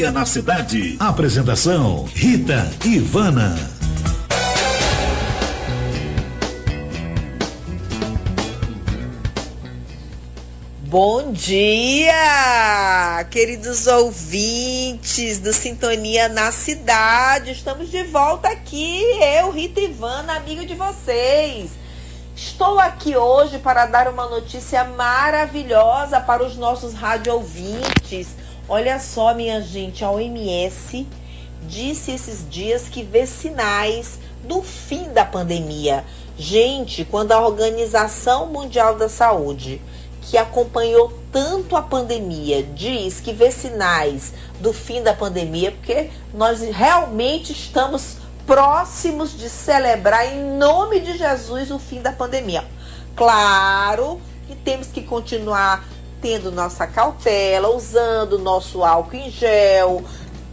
Sintonia na cidade. Apresentação: Rita Ivana. Bom dia, queridos ouvintes do Sintonia na Cidade. Estamos de volta aqui, eu, Rita Ivana, amiga de vocês. Estou aqui hoje para dar uma notícia maravilhosa para os nossos rádio ouvintes Olha só, minha gente, a OMS disse esses dias que vê sinais do fim da pandemia. Gente, quando a Organização Mundial da Saúde, que acompanhou tanto a pandemia, diz que vê sinais do fim da pandemia, porque nós realmente estamos próximos de celebrar em nome de Jesus o fim da pandemia. Claro que temos que continuar tendo nossa cautela, usando nosso álcool em gel.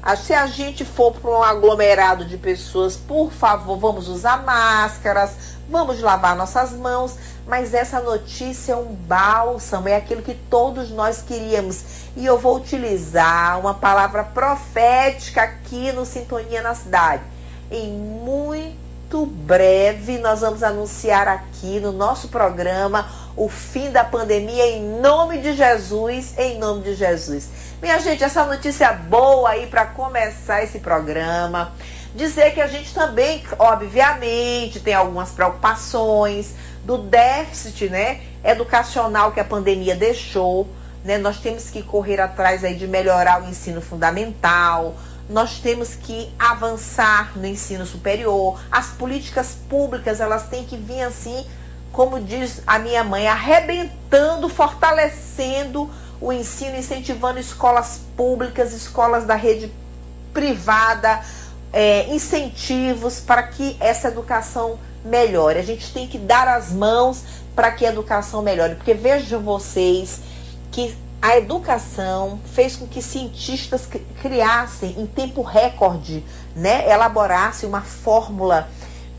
Ah, se a gente for para um aglomerado de pessoas, por favor, vamos usar máscaras, vamos lavar nossas mãos. Mas essa notícia é um bálsamo, é aquilo que todos nós queríamos. E eu vou utilizar uma palavra profética aqui no Sintonia na Cidade. Em muito breve, nós vamos anunciar aqui no nosso programa o fim da pandemia em nome de Jesus, em nome de Jesus. Minha gente, essa notícia boa aí para começar esse programa. Dizer que a gente também, obviamente, tem algumas preocupações do déficit, né, educacional que a pandemia deixou, né? Nós temos que correr atrás aí de melhorar o ensino fundamental, nós temos que avançar no ensino superior. As políticas públicas, elas têm que vir assim como diz a minha mãe, arrebentando, fortalecendo o ensino, incentivando escolas públicas, escolas da rede privada, é, incentivos para que essa educação melhore. A gente tem que dar as mãos para que a educação melhore, porque vejam vocês que a educação fez com que cientistas criassem em tempo recorde, né, elaborassem uma fórmula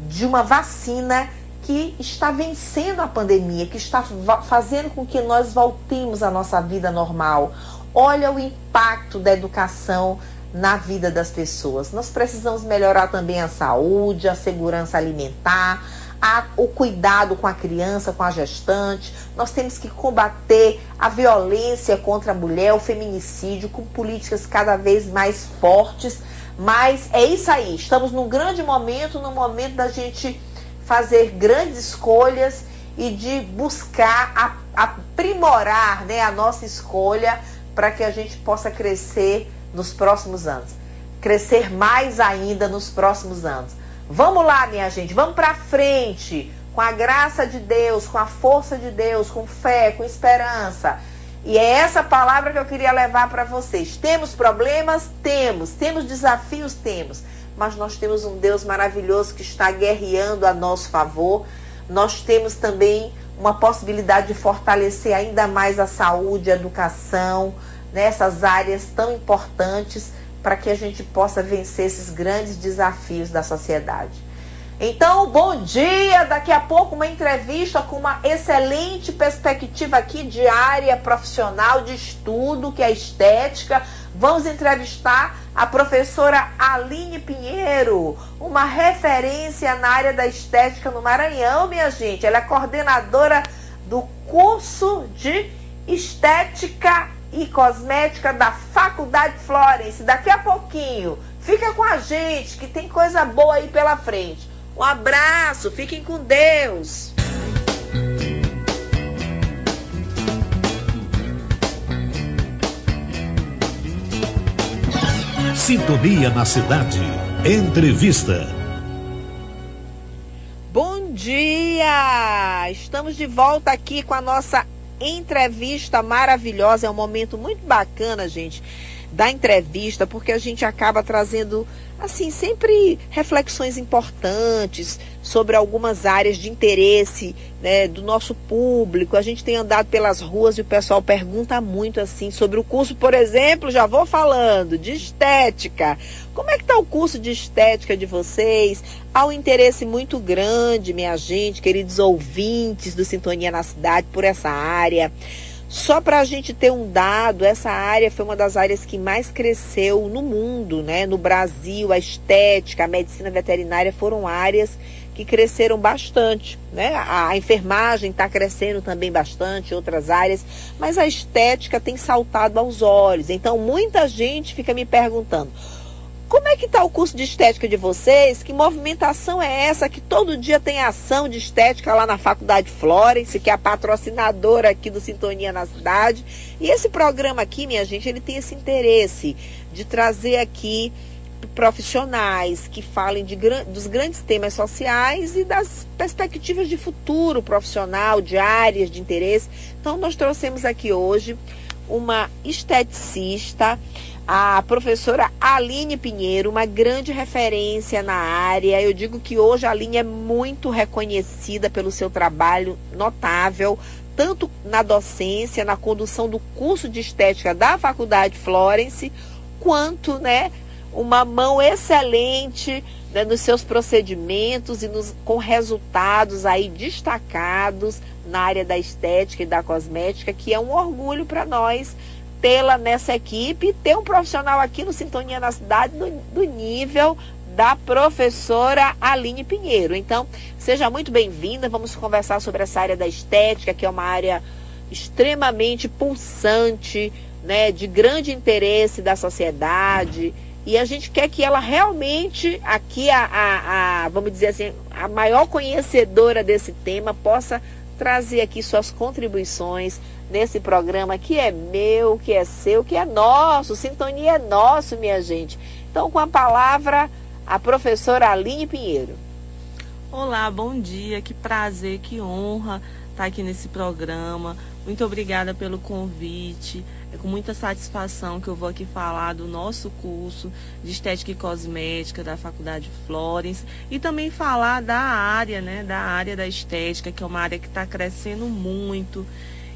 de uma vacina que está vencendo a pandemia, que está fazendo com que nós voltemos à nossa vida normal. Olha o impacto da educação na vida das pessoas. Nós precisamos melhorar também a saúde, a segurança alimentar, a, o cuidado com a criança, com a gestante. Nós temos que combater a violência contra a mulher, o feminicídio, com políticas cada vez mais fortes. Mas é isso aí, estamos num grande momento, no momento da gente fazer grandes escolhas e de buscar aprimorar né, a nossa escolha para que a gente possa crescer nos próximos anos. Crescer mais ainda nos próximos anos. Vamos lá, minha gente, vamos para frente com a graça de Deus, com a força de Deus, com fé, com esperança. E é essa palavra que eu queria levar para vocês. Temos problemas? Temos. Temos desafios? Temos mas nós temos um Deus maravilhoso que está guerreando a nosso favor. Nós temos também uma possibilidade de fortalecer ainda mais a saúde, a educação, nessas né, áreas tão importantes para que a gente possa vencer esses grandes desafios da sociedade. Então, bom dia! Daqui a pouco uma entrevista com uma excelente perspectiva aqui de área profissional de estudo, que é estética. Vamos entrevistar a professora Aline Pinheiro, uma referência na área da estética no Maranhão, minha gente. Ela é coordenadora do curso de estética e cosmética da Faculdade Florence. Daqui a pouquinho, fica com a gente que tem coisa boa aí pela frente. Um abraço, fiquem com Deus. Sintonia na cidade. Entrevista. Bom dia! Estamos de volta aqui com a nossa entrevista maravilhosa. É um momento muito bacana, gente da entrevista, porque a gente acaba trazendo assim, sempre reflexões importantes sobre algumas áreas de interesse né, do nosso público. A gente tem andado pelas ruas e o pessoal pergunta muito assim sobre o curso, por exemplo, já vou falando, de estética. Como é que está o curso de estética de vocês? Há um interesse muito grande, minha gente, queridos ouvintes do Sintonia na Cidade, por essa área. Só para a gente ter um dado, essa área foi uma das áreas que mais cresceu no mundo, né? No Brasil, a estética, a medicina veterinária foram áreas que cresceram bastante, né? A, a enfermagem está crescendo também bastante, outras áreas, mas a estética tem saltado aos olhos. Então, muita gente fica me perguntando: como é que está o curso de estética de vocês? Que movimentação é essa que todo dia tem ação de estética lá na Faculdade Florence, que é a patrocinadora aqui do Sintonia na Cidade. E esse programa aqui, minha gente, ele tem esse interesse de trazer aqui profissionais que falem de, dos grandes temas sociais e das perspectivas de futuro profissional, de áreas de interesse. Então, nós trouxemos aqui hoje uma esteticista a professora Aline Pinheiro, uma grande referência na área. Eu digo que hoje a Aline é muito reconhecida pelo seu trabalho notável, tanto na docência, na condução do curso de estética da Faculdade Florence, quanto, né, uma mão excelente né, nos seus procedimentos e nos, com resultados aí destacados na área da estética e da cosmética, que é um orgulho para nós tê-la nessa equipe ter um profissional aqui no Sintonia na Cidade do, do nível da professora Aline Pinheiro. Então, seja muito bem-vinda. Vamos conversar sobre essa área da estética, que é uma área extremamente pulsante, né, de grande interesse da sociedade. E a gente quer que ela realmente, aqui, a, a, a vamos dizer assim, a maior conhecedora desse tema, possa trazer aqui suas contribuições nesse programa que é meu, que é seu, que é nosso. Sintonia é nosso, minha gente. Então, com a palavra, a professora Aline Pinheiro. Olá, bom dia, que prazer, que honra estar aqui nesse programa. Muito obrigada pelo convite. É com muita satisfação que eu vou aqui falar do nosso curso de Estética e Cosmética da Faculdade Florence e também falar da área, né, da área da estética, que é uma área que está crescendo muito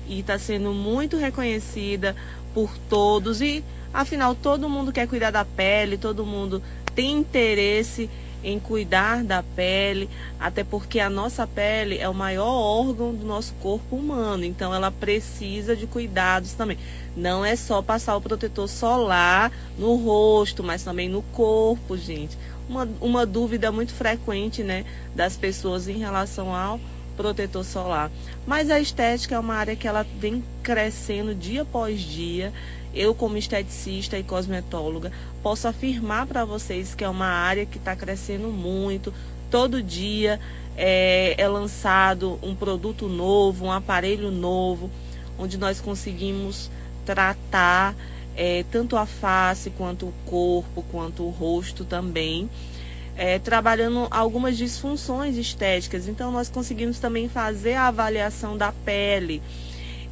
e está sendo muito reconhecida por todos e afinal todo mundo quer cuidar da pele, todo mundo tem interesse em cuidar da pele, até porque a nossa pele é o maior órgão do nosso corpo humano, então ela precisa de cuidados também. Não é só passar o protetor solar no rosto, mas também no corpo, gente. Uma, uma dúvida muito frequente, né, das pessoas em relação ao protetor solar. Mas a estética é uma área que ela vem crescendo dia após dia. Eu, como esteticista e cosmetóloga, posso afirmar para vocês que é uma área que está crescendo muito. Todo dia é, é lançado um produto novo, um aparelho novo, onde nós conseguimos tratar é, tanto a face quanto o corpo, quanto o rosto também é, trabalhando algumas disfunções estéticas. Então, nós conseguimos também fazer a avaliação da pele.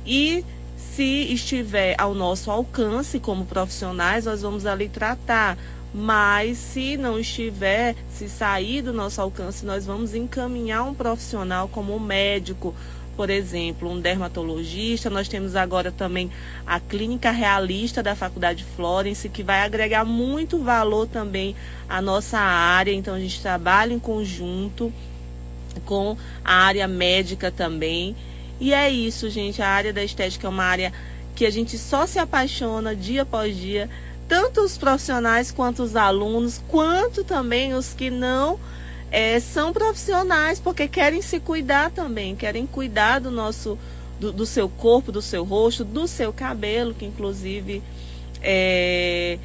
E se estiver ao nosso alcance como profissionais, nós vamos ali tratar. Mas se não estiver, se sair do nosso alcance, nós vamos encaminhar um profissional como um médico, por exemplo, um dermatologista. Nós temos agora também a clínica realista da Faculdade Florence, que vai agregar muito valor também à nossa área. Então, a gente trabalha em conjunto com a área médica também. E é isso, gente. A área da estética é uma área que a gente só se apaixona dia após dia, tanto os profissionais quanto os alunos, quanto também os que não é, são profissionais porque querem se cuidar também, querem cuidar do nosso, do, do seu corpo, do seu rosto, do seu cabelo, que inclusive é,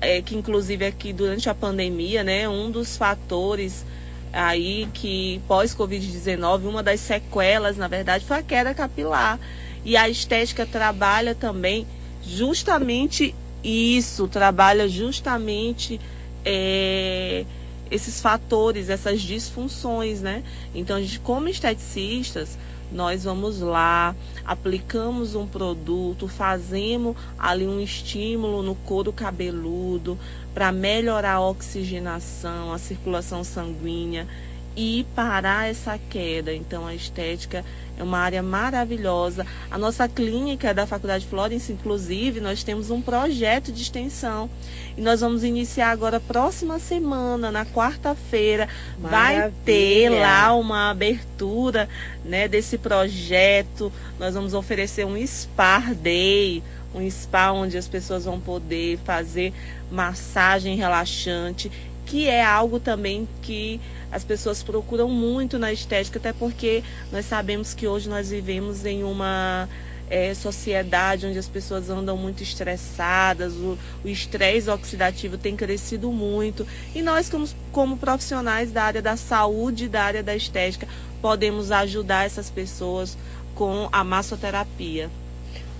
é, que inclusive aqui durante a pandemia, né, um dos fatores aí que pós-Covid-19, uma das sequelas, na verdade, foi a queda capilar. E a estética trabalha também justamente isso, trabalha justamente é, esses fatores, essas disfunções, né? Então, a gente, como esteticistas, nós vamos lá, aplicamos um produto, fazemos ali um estímulo no couro cabeludo para melhorar a oxigenação, a circulação sanguínea e parar essa queda. Então, a estética é uma área maravilhosa. A nossa clínica da Faculdade Florence, inclusive, nós temos um projeto de extensão. E nós vamos iniciar agora, próxima semana, na quarta-feira. Vai ter lá uma abertura né, desse projeto. Nós vamos oferecer um Spa Day um spa onde as pessoas vão poder fazer massagem relaxante, que é algo também que as pessoas procuram muito na estética, até porque nós sabemos que hoje nós vivemos em uma é, sociedade onde as pessoas andam muito estressadas, o estresse oxidativo tem crescido muito. E nós, como, como profissionais da área da saúde da área da estética, podemos ajudar essas pessoas com a massoterapia.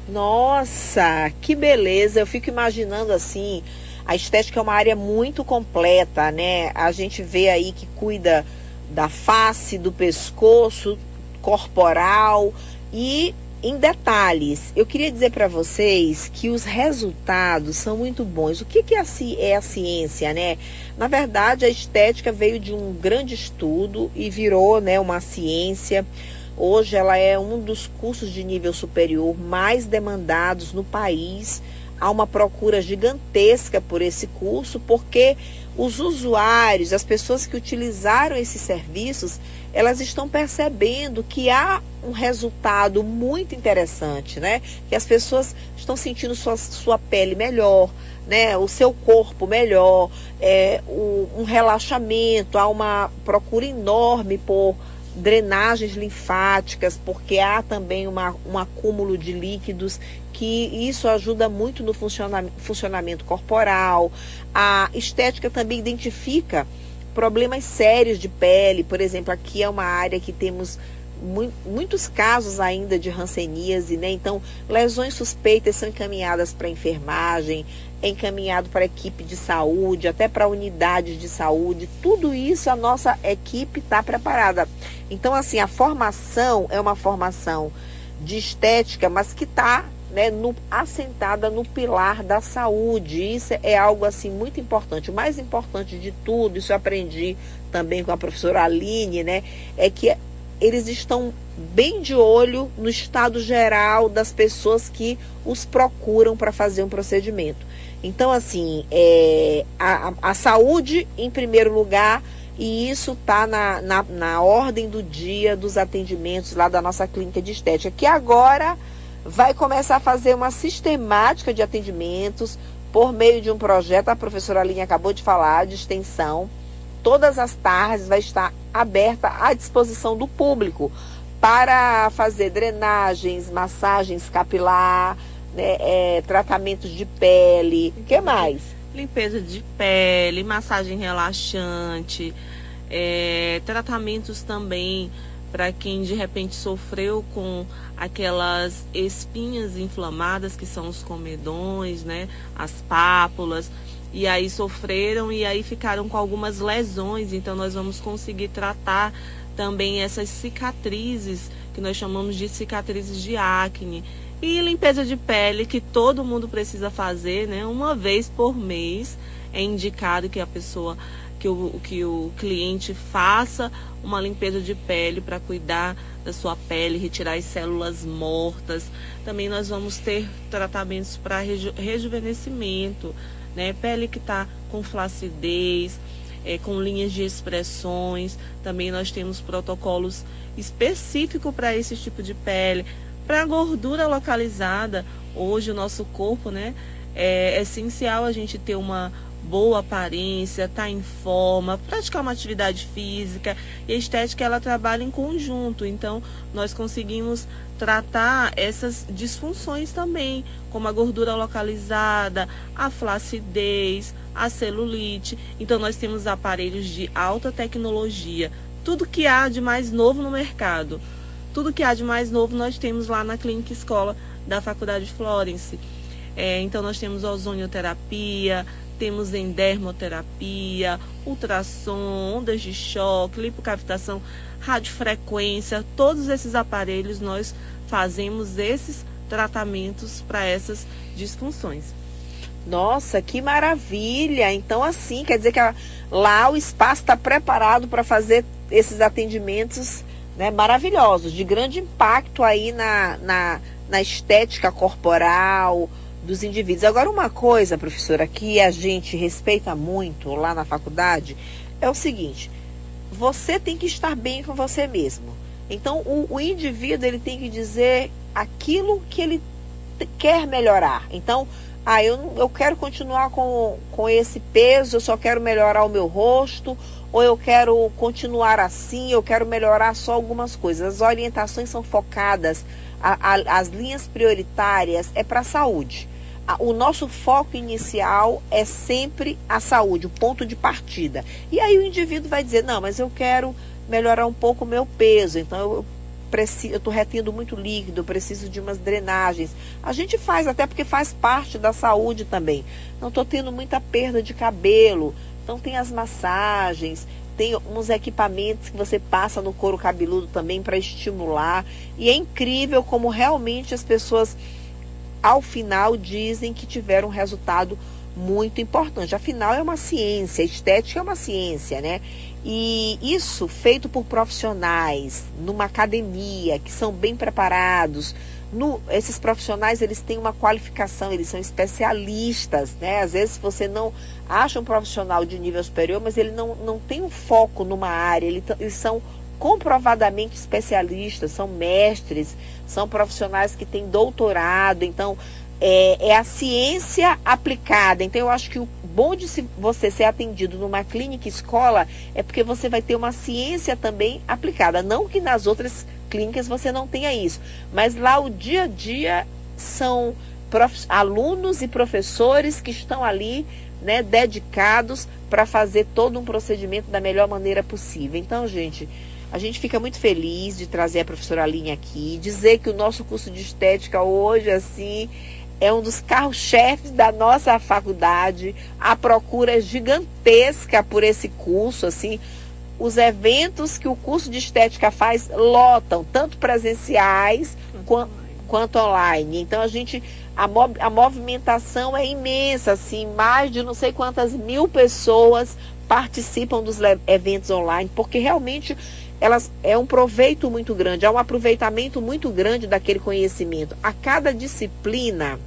Nossa, que beleza! Eu fico imaginando assim a estética é uma área muito completa, né? A gente vê aí que cuida da face, do pescoço, corporal e em detalhes. Eu queria dizer para vocês que os resultados são muito bons. O que, que é, a, é a ciência, né? Na verdade, a estética veio de um grande estudo e virou, né, uma ciência. Hoje ela é um dos cursos de nível superior mais demandados no país há uma procura gigantesca por esse curso, porque os usuários, as pessoas que utilizaram esses serviços, elas estão percebendo que há um resultado muito interessante, né? Que as pessoas estão sentindo sua, sua pele melhor, né? O seu corpo melhor, é, o, um relaxamento, há uma procura enorme por drenagens linfáticas, porque há também uma, um acúmulo de líquidos que isso ajuda muito no funcionamento corporal. A estética também identifica problemas sérios de pele, por exemplo, aqui é uma área que temos muitos casos ainda de ranceníase, né? Então, lesões suspeitas são encaminhadas para enfermagem, é encaminhado para equipe de saúde, até para unidades de saúde. Tudo isso a nossa equipe está preparada. Então, assim, a formação é uma formação de estética, mas que está né, no, assentada no pilar da saúde. Isso é algo assim muito importante. O mais importante de tudo, isso eu aprendi também com a professora Aline, né, é que eles estão bem de olho no estado geral das pessoas que os procuram para fazer um procedimento. Então, assim, é, a, a saúde em primeiro lugar, e isso está na, na, na ordem do dia dos atendimentos lá da nossa clínica de estética, que agora vai começar a fazer uma sistemática de atendimentos por meio de um projeto, a professora Aline acabou de falar, de extensão. Todas as tardes vai estar aberta à disposição do público para fazer drenagens, massagens capilar, né, é, tratamentos de pele. O que mais? Limpeza de pele, massagem relaxante, é, tratamentos também para quem de repente sofreu com aquelas espinhas inflamadas que são os comedões, né, as pápulas, e aí sofreram e aí ficaram com algumas lesões, então nós vamos conseguir tratar também essas cicatrizes que nós chamamos de cicatrizes de acne e limpeza de pele que todo mundo precisa fazer, né, uma vez por mês. É indicado que a pessoa que o, que o cliente faça uma limpeza de pele para cuidar da sua pele, retirar as células mortas. Também nós vamos ter tratamentos para reju rejuvenescimento, né? Pele que está com flacidez, é, com linhas de expressões. Também nós temos protocolos específicos para esse tipo de pele. Para gordura localizada, hoje o nosso corpo, né? É essencial a gente ter uma boa aparência, tá em forma, praticar uma atividade física. E a estética ela trabalha em conjunto, então nós conseguimos tratar essas disfunções também, como a gordura localizada, a flacidez, a celulite. Então nós temos aparelhos de alta tecnologia, tudo que há de mais novo no mercado. Tudo que há de mais novo nós temos lá na Clínica Escola da Faculdade Florence. É, então nós temos ozonioterapia, temos em dermoterapia, ultrassom, ondas de choque, lipocavitação, radiofrequência, todos esses aparelhos nós fazemos esses tratamentos para essas disfunções. Nossa, que maravilha! Então, assim, quer dizer que lá o espaço está preparado para fazer esses atendimentos né, maravilhosos, de grande impacto aí na, na, na estética corporal, dos indivíduos. Agora, uma coisa, professora, que a gente respeita muito lá na faculdade é o seguinte: você tem que estar bem com você mesmo. Então, o, o indivíduo ele tem que dizer aquilo que ele quer melhorar. Então, ah, eu, eu quero continuar com, com esse peso, eu só quero melhorar o meu rosto, ou eu quero continuar assim, eu quero melhorar só algumas coisas. As orientações são focadas, a, a, as linhas prioritárias é para a saúde o nosso foco inicial é sempre a saúde, o ponto de partida. E aí o indivíduo vai dizer: não, mas eu quero melhorar um pouco o meu peso, então eu eu estou retendo muito líquido, preciso de umas drenagens. A gente faz, até porque faz parte da saúde também. Não estou tendo muita perda de cabelo, então tem as massagens, tem uns equipamentos que você passa no couro cabeludo também para estimular. E é incrível como realmente as pessoas ao final dizem que tiveram um resultado muito importante. Afinal, é uma ciência, estética é uma ciência, né? E isso feito por profissionais, numa academia, que são bem preparados. No, esses profissionais, eles têm uma qualificação, eles são especialistas, né? Às vezes você não acha um profissional de nível superior, mas ele não, não tem um foco numa área, eles, eles são comprovadamente especialistas, são mestres, são profissionais que têm doutorado, então é, é, a ciência aplicada. Então eu acho que o bom de você ser atendido numa clínica escola é porque você vai ter uma ciência também aplicada. Não que nas outras clínicas você não tenha isso, mas lá o dia a dia são alunos e professores que estão ali né, dedicados para fazer todo um procedimento da melhor maneira possível. Então, gente, a gente fica muito feliz de trazer a professora Aline aqui, dizer que o nosso curso de estética hoje, assim, é um dos carros-chefes da nossa faculdade. A procura é gigantesca por esse curso, assim. Os eventos que o curso de estética faz lotam, tanto presenciais quanto, quanto online. Então a gente a, a movimentação é imensa, assim, mais de não sei quantas mil pessoas participam dos eventos online, porque realmente elas é um proveito muito grande, é um aproveitamento muito grande daquele conhecimento. A cada disciplina,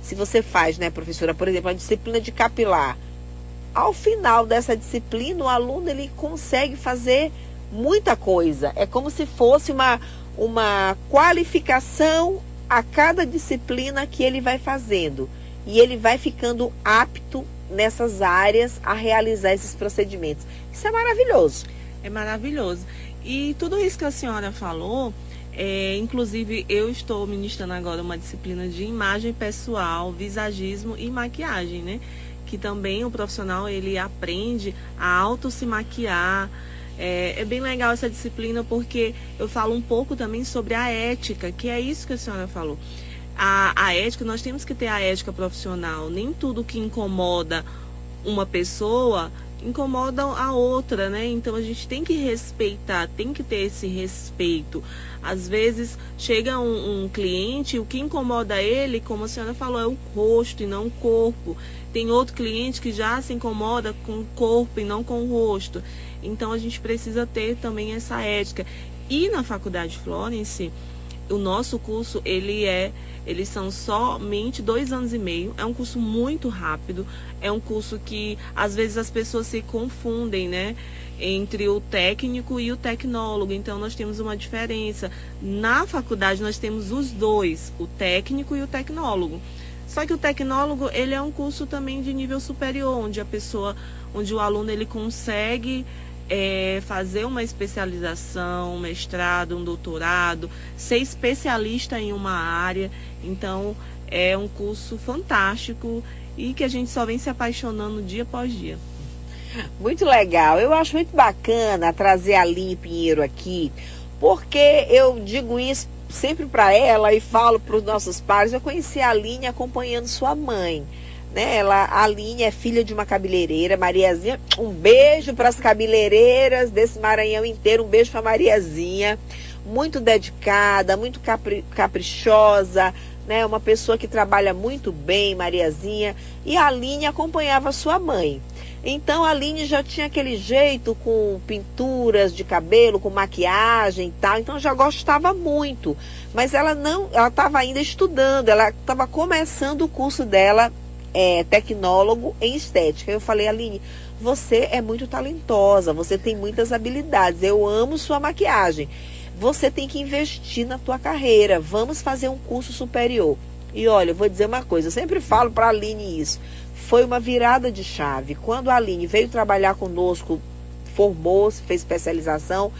se você faz, né, professora, por exemplo, a disciplina de capilar, ao final dessa disciplina, o aluno ele consegue fazer muita coisa. É como se fosse uma, uma qualificação a cada disciplina que ele vai fazendo. E ele vai ficando apto nessas áreas a realizar esses procedimentos. Isso é maravilhoso. É maravilhoso. E tudo isso que a senhora falou, é, inclusive eu estou ministrando agora uma disciplina de imagem pessoal, visagismo e maquiagem, né? Que também o profissional ele aprende a auto se maquiar. É, é, bem legal essa disciplina porque eu falo um pouco também sobre a ética, que é isso que a senhora falou. A, a ética, nós temos que ter a ética profissional. Nem tudo que incomoda uma pessoa incomodam a outra, né? Então a gente tem que respeitar, tem que ter esse respeito. Às vezes chega um, um cliente, o que incomoda ele, como a senhora falou, é o rosto e não o corpo. Tem outro cliente que já se incomoda com o corpo e não com o rosto. Então a gente precisa ter também essa ética. E na faculdade Florence, o nosso curso ele é eles são somente dois anos e meio. É um curso muito rápido. É um curso que às vezes as pessoas se confundem, né? Entre o técnico e o tecnólogo. Então nós temos uma diferença. Na faculdade nós temos os dois, o técnico e o tecnólogo. Só que o tecnólogo ele é um curso também de nível superior, onde a pessoa, onde o aluno ele consegue é, fazer uma especialização, um mestrado, um doutorado, ser especialista em uma área. Então, é um curso fantástico e que a gente só vem se apaixonando dia após dia. Muito legal. Eu acho muito bacana trazer a Aline Pinheiro aqui, porque eu digo isso sempre para ela e falo para os nossos pais. Eu conheci a Aline acompanhando sua mãe. Né? Ela, a Aline é filha de uma cabeleireira, Mariazinha. Um beijo para as cabeleireiras desse Maranhão inteiro, um beijo para Mariazinha. Muito dedicada, muito capri, caprichosa, né? Uma pessoa que trabalha muito bem, Mariazinha. E a Aline acompanhava sua mãe. Então a Aline já tinha aquele jeito com pinturas de cabelo, com maquiagem e tal, então já gostava muito. Mas ela não, ela estava ainda estudando, ela estava começando o curso dela é, tecnólogo em estética. Eu falei, Aline, você é muito talentosa, você tem muitas habilidades, eu amo sua maquiagem. Você tem que investir na tua carreira, vamos fazer um curso superior. E olha, eu vou dizer uma coisa, eu sempre falo para a Aline isso. Foi uma virada de chave. Quando a Aline veio trabalhar conosco, formou-se, fez especialização,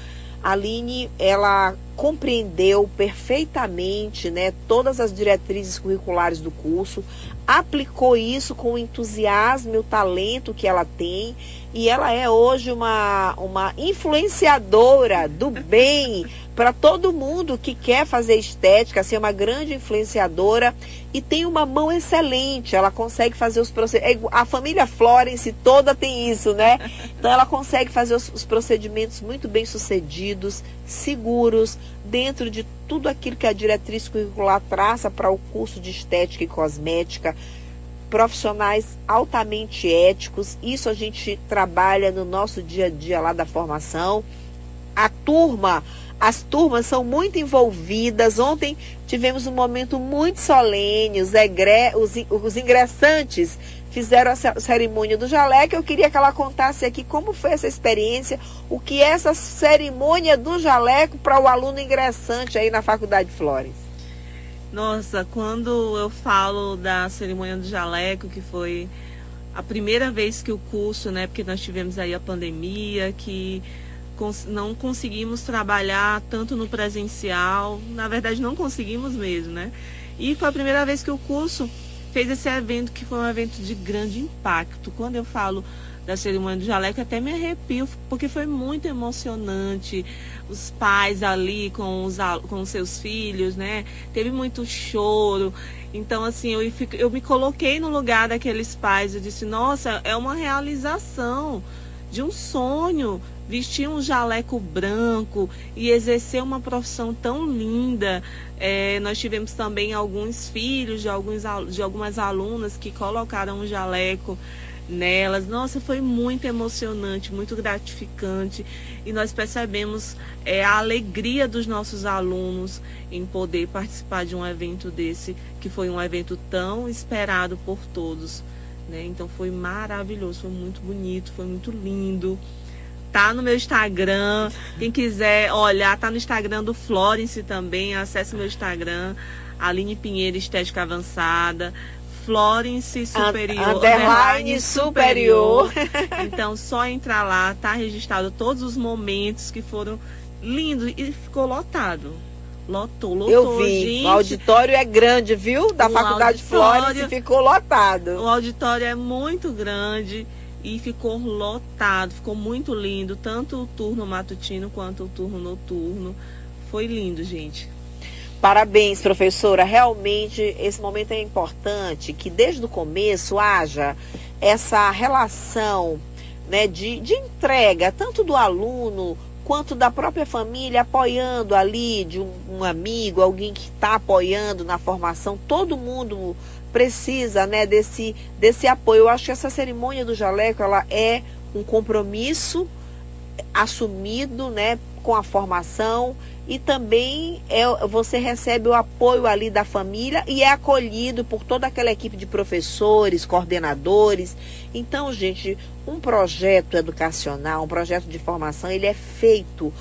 a Aline, ela compreendeu perfeitamente né, todas as diretrizes curriculares do curso, aplicou isso com o entusiasmo e o talento que ela tem, e ela é hoje uma, uma influenciadora do bem para todo mundo que quer fazer estética, ser uma grande influenciadora e tem uma mão excelente. Ela consegue fazer os procedimentos. É a família Florence toda tem isso, né? Então ela consegue fazer os, os procedimentos muito bem sucedidos, seguros, dentro de tudo aquilo que a diretriz curricular traça para o curso de estética e cosmética profissionais altamente éticos. Isso a gente trabalha no nosso dia a dia lá da formação. A turma as turmas são muito envolvidas. Ontem tivemos um momento muito solene. Os, egre, os, os ingressantes fizeram a cerimônia do jaleco. Eu queria que ela contasse aqui como foi essa experiência, o que é essa cerimônia do jaleco para o aluno ingressante aí na Faculdade Flores. Nossa, quando eu falo da cerimônia do jaleco, que foi a primeira vez que o curso, né, porque nós tivemos aí a pandemia, que não conseguimos trabalhar tanto no presencial, na verdade não conseguimos mesmo, né? E foi a primeira vez que o curso fez esse evento, que foi um evento de grande impacto. Quando eu falo da cerimônia do jaleco, até me arrepio, porque foi muito emocionante. Os pais ali com os, com seus filhos, né? Teve muito choro. Então, assim, eu, eu me coloquei no lugar daqueles pais. Eu disse, nossa, é uma realização de um sonho vestir um jaleco branco e exercer uma profissão tão linda. É, nós tivemos também alguns filhos de, alguns, de algumas alunas que colocaram um jaleco nelas. Nossa, foi muito emocionante, muito gratificante e nós percebemos é, a alegria dos nossos alunos em poder participar de um evento desse, que foi um evento tão esperado por todos. Né? Então foi maravilhoso, foi muito bonito, foi muito lindo tá no meu Instagram. Quem quiser olhar, tá no Instagram do Florence também. Acesse meu Instagram, Aline Pinheiro Estética Avançada. Florence Superior. Underline superior. Então, só entrar lá, tá registrado todos os momentos que foram lindos e ficou lotado. Lotou, lotou, Eu vi. Gente. O auditório é grande, viu? Da o Faculdade Florence ficou lotado. O auditório é muito grande e ficou lotado, ficou muito lindo, tanto o turno matutino quanto o turno noturno. Foi lindo, gente. Parabéns, professora. Realmente esse momento é importante que desde o começo haja essa relação né, de, de entrega, tanto do aluno quanto da própria família, apoiando ali de um, um amigo, alguém que está apoiando na formação, todo mundo precisa né, desse, desse apoio. Eu acho que essa cerimônia do jaleco ela é um compromisso assumido né, com a formação e também é, você recebe o apoio ali da família e é acolhido por toda aquela equipe de professores, coordenadores. Então, gente, um projeto educacional, um projeto de formação, ele é feito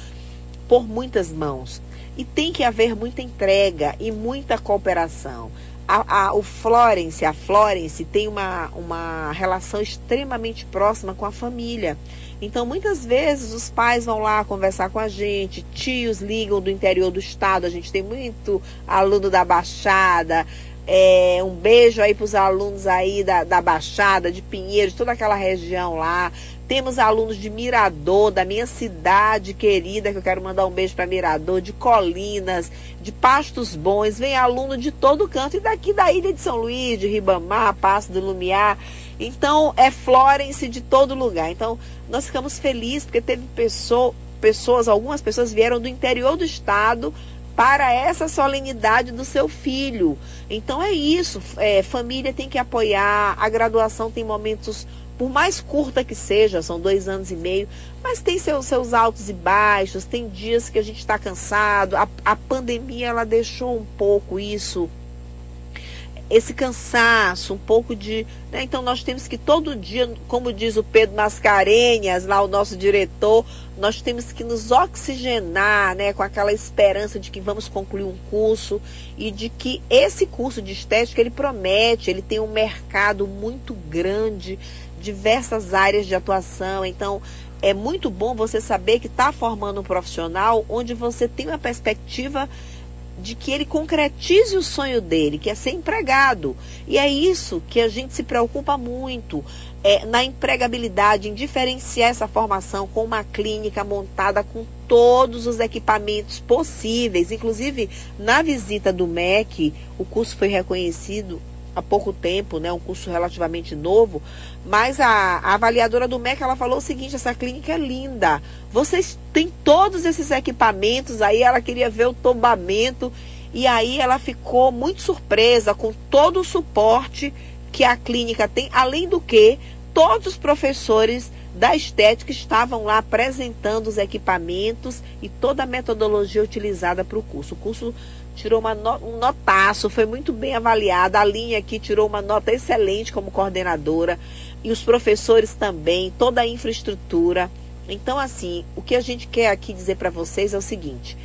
por muitas mãos. E tem que haver muita entrega e muita cooperação a, a, o Florence, a Florence tem uma, uma relação extremamente próxima com a família. Então, muitas vezes os pais vão lá conversar com a gente, tios ligam do interior do estado, a gente tem muito aluno da Baixada, É, um beijo aí para os alunos aí da, da Baixada, de Pinheiros, toda aquela região lá. Temos alunos de Mirador, da minha cidade querida, que eu quero mandar um beijo para Mirador, de Colinas, de Pastos Bons. Vem aluno de todo canto e daqui da ilha de São Luís, de Ribamar, Passo do Lumiar. Então, é Florence de todo lugar. Então, nós ficamos felizes porque teve pessoa, pessoas, algumas pessoas vieram do interior do estado para essa solenidade do seu filho. Então é isso, é, família tem que apoiar, a graduação tem momentos por mais curta que seja, são dois anos e meio, mas tem seus, seus altos e baixos, tem dias que a gente está cansado. A, a pandemia ela deixou um pouco isso, esse cansaço, um pouco de. Né? Então nós temos que todo dia, como diz o Pedro Mascarenhas, lá o nosso diretor, nós temos que nos oxigenar né? com aquela esperança de que vamos concluir um curso e de que esse curso de estética ele promete, ele tem um mercado muito grande diversas áreas de atuação. Então, é muito bom você saber que está formando um profissional onde você tem uma perspectiva de que ele concretize o sonho dele, que é ser empregado. E é isso que a gente se preocupa muito. É, na empregabilidade, em diferenciar essa formação com uma clínica montada com todos os equipamentos possíveis. Inclusive, na visita do MEC, o curso foi reconhecido há pouco tempo, né, um curso relativamente novo, mas a, a, avaliadora do MEC ela falou o seguinte: essa clínica é linda. Vocês têm todos esses equipamentos. Aí ela queria ver o tombamento e aí ela ficou muito surpresa com todo o suporte que a clínica tem, além do que todos os professores da estética estavam lá apresentando os equipamentos e toda a metodologia utilizada para o curso. O curso tirou uma no, um notaço, foi muito bem avaliada. A linha aqui tirou uma nota excelente como coordenadora e os professores também, toda a infraestrutura. Então, assim, o que a gente quer aqui dizer para vocês é o seguinte: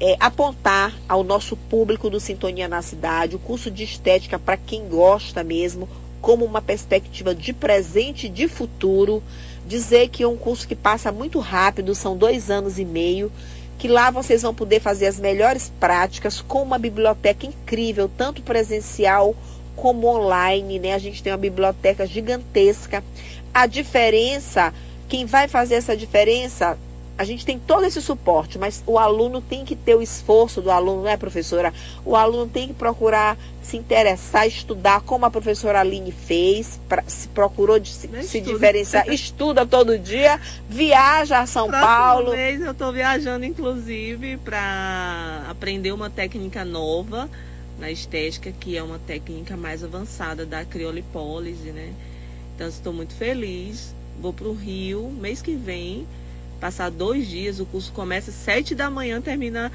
é apontar ao nosso público do Sintonia na Cidade o curso de estética para quem gosta mesmo, como uma perspectiva de presente e de futuro. Dizer que é um curso que passa muito rápido, são dois anos e meio que lá vocês vão poder fazer as melhores práticas com uma biblioteca incrível, tanto presencial como online, né? A gente tem uma biblioteca gigantesca. A diferença, quem vai fazer essa diferença a gente tem todo esse suporte, mas o aluno tem que ter o esforço do aluno, não é, professora? O aluno tem que procurar se interessar, estudar, como a professora Aline fez, pra, se procurou de se, se diferenciar, estuda todo dia, viaja a São Próxima Paulo. Vez eu estou viajando, inclusive, para aprender uma técnica nova na estética, que é uma técnica mais avançada da criolipólise, né? Então, estou muito feliz. Vou para o Rio mês que vem passar dois dias, o curso começa às 7 da manhã, termina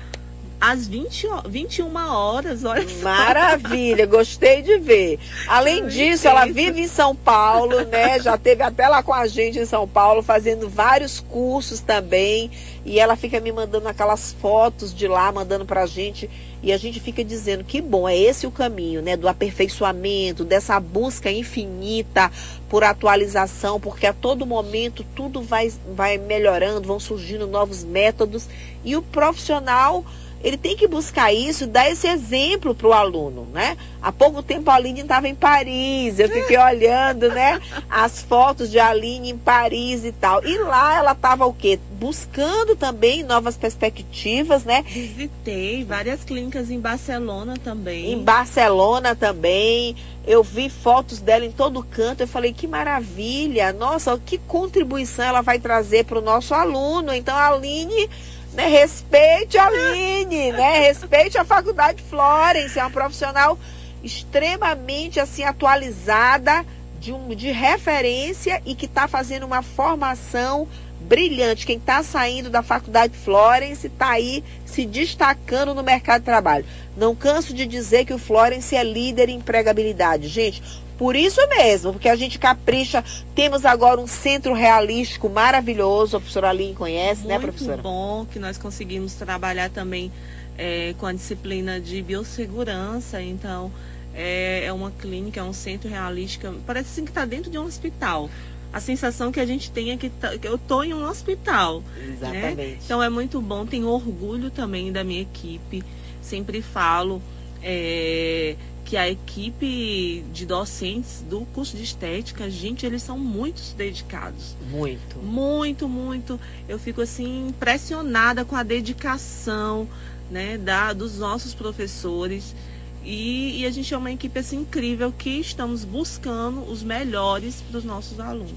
às 20, 21 horas, olha só. Maravilha, gostei de ver. Além disso, ela vive em São Paulo, né? Já teve até lá com a gente em São Paulo, fazendo vários cursos também. E ela fica me mandando aquelas fotos de lá, mandando pra gente. E a gente fica dizendo que bom, é esse o caminho, né? Do aperfeiçoamento, dessa busca infinita por atualização, porque a todo momento tudo vai, vai melhorando, vão surgindo novos métodos. E o profissional ele tem que buscar isso, dar esse exemplo para o aluno, né? Há pouco tempo a Aline estava em Paris, eu fiquei olhando, né, as fotos de Aline em Paris e tal. E lá ela estava o quê? Buscando também novas perspectivas, né? Visitei várias clínicas em Barcelona também. Em Barcelona também. Eu vi fotos dela em todo canto. Eu falei, que maravilha! Nossa, que contribuição ela vai trazer para o nosso aluno. Então, a Aline né? Respeite a Aline, né? Respeite a Faculdade Florence, é uma profissional extremamente assim atualizada, de, um, de referência e que está fazendo uma formação brilhante. Quem está saindo da Faculdade Florence está aí se destacando no mercado de trabalho. Não canso de dizer que o Florence é líder em empregabilidade. Gente, por isso mesmo, porque a gente capricha. Temos agora um centro realístico maravilhoso, a professora Aline conhece, Muito né, professora? Muito bom que nós conseguimos trabalhar também é, com a disciplina de biossegurança. Então, é, é, uma clínica, é um centro realístico. Parece assim que está dentro de um hospital. A sensação que a gente tem é que, tá, que eu estou em um hospital. Né? Exatamente. Né? Então é muito bom, tenho orgulho também da minha equipe. Sempre falo é, que a equipe de docentes do curso de estética, gente, eles são muito dedicados. Muito. Muito, muito. Eu fico assim impressionada com a dedicação, né, da dos nossos professores. E, e, a gente é uma equipe assim, incrível que estamos buscando os melhores para os nossos alunos.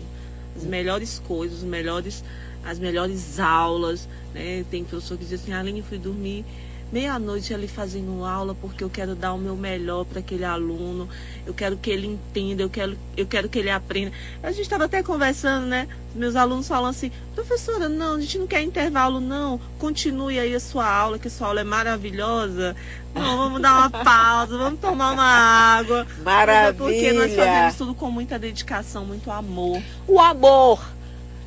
As melhores coisas, os melhores, as melhores aulas. Né? Tem professor que diz assim, Aline, fui dormir meia-noite ali fazendo aula porque eu quero dar o meu melhor para aquele aluno, eu quero que ele entenda, eu quero, eu quero que ele aprenda. A gente estava até conversando, né? Meus alunos falam assim, professora, não, a gente não quer intervalo, não. Continue aí a sua aula, que a sua aula é maravilhosa. Não, vamos dar uma pausa, vamos tomar uma água. Maravilha. É porque nós fazemos tudo com muita dedicação, muito amor. O amor.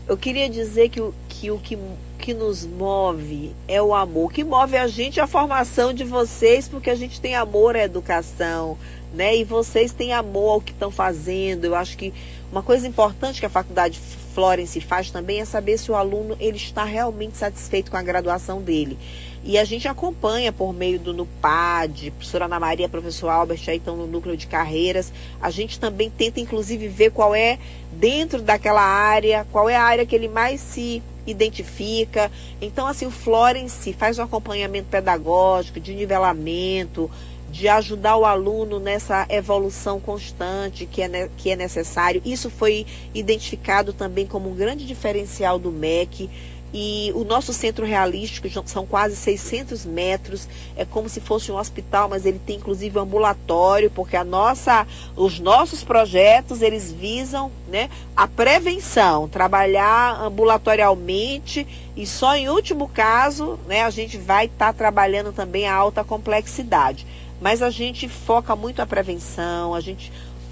Eu queria dizer que o que, o que que nos move é o amor. Que move a gente é a formação de vocês, porque a gente tem amor à educação, né? E vocês têm amor ao que estão fazendo. Eu acho que uma coisa importante que a faculdade Florence faz também é saber se o aluno ele está realmente satisfeito com a graduação dele. E a gente acompanha por meio do NUPAD, professora Ana Maria, professor Albert, aí estão no núcleo de carreiras. A gente também tenta, inclusive, ver qual é, dentro daquela área, qual é a área que ele mais se identifica. Então, assim, o Florence faz um acompanhamento pedagógico, de nivelamento, de ajudar o aluno nessa evolução constante que é, que é necessário. Isso foi identificado também como um grande diferencial do MEC. E o nosso centro realístico são quase 600 metros, é como se fosse um hospital, mas ele tem inclusive um ambulatório, porque a nossa, os nossos projetos eles visam né, a prevenção, trabalhar ambulatorialmente e só em último caso né, a gente vai estar tá trabalhando também a alta complexidade. Mas a gente foca muito a prevenção, a gente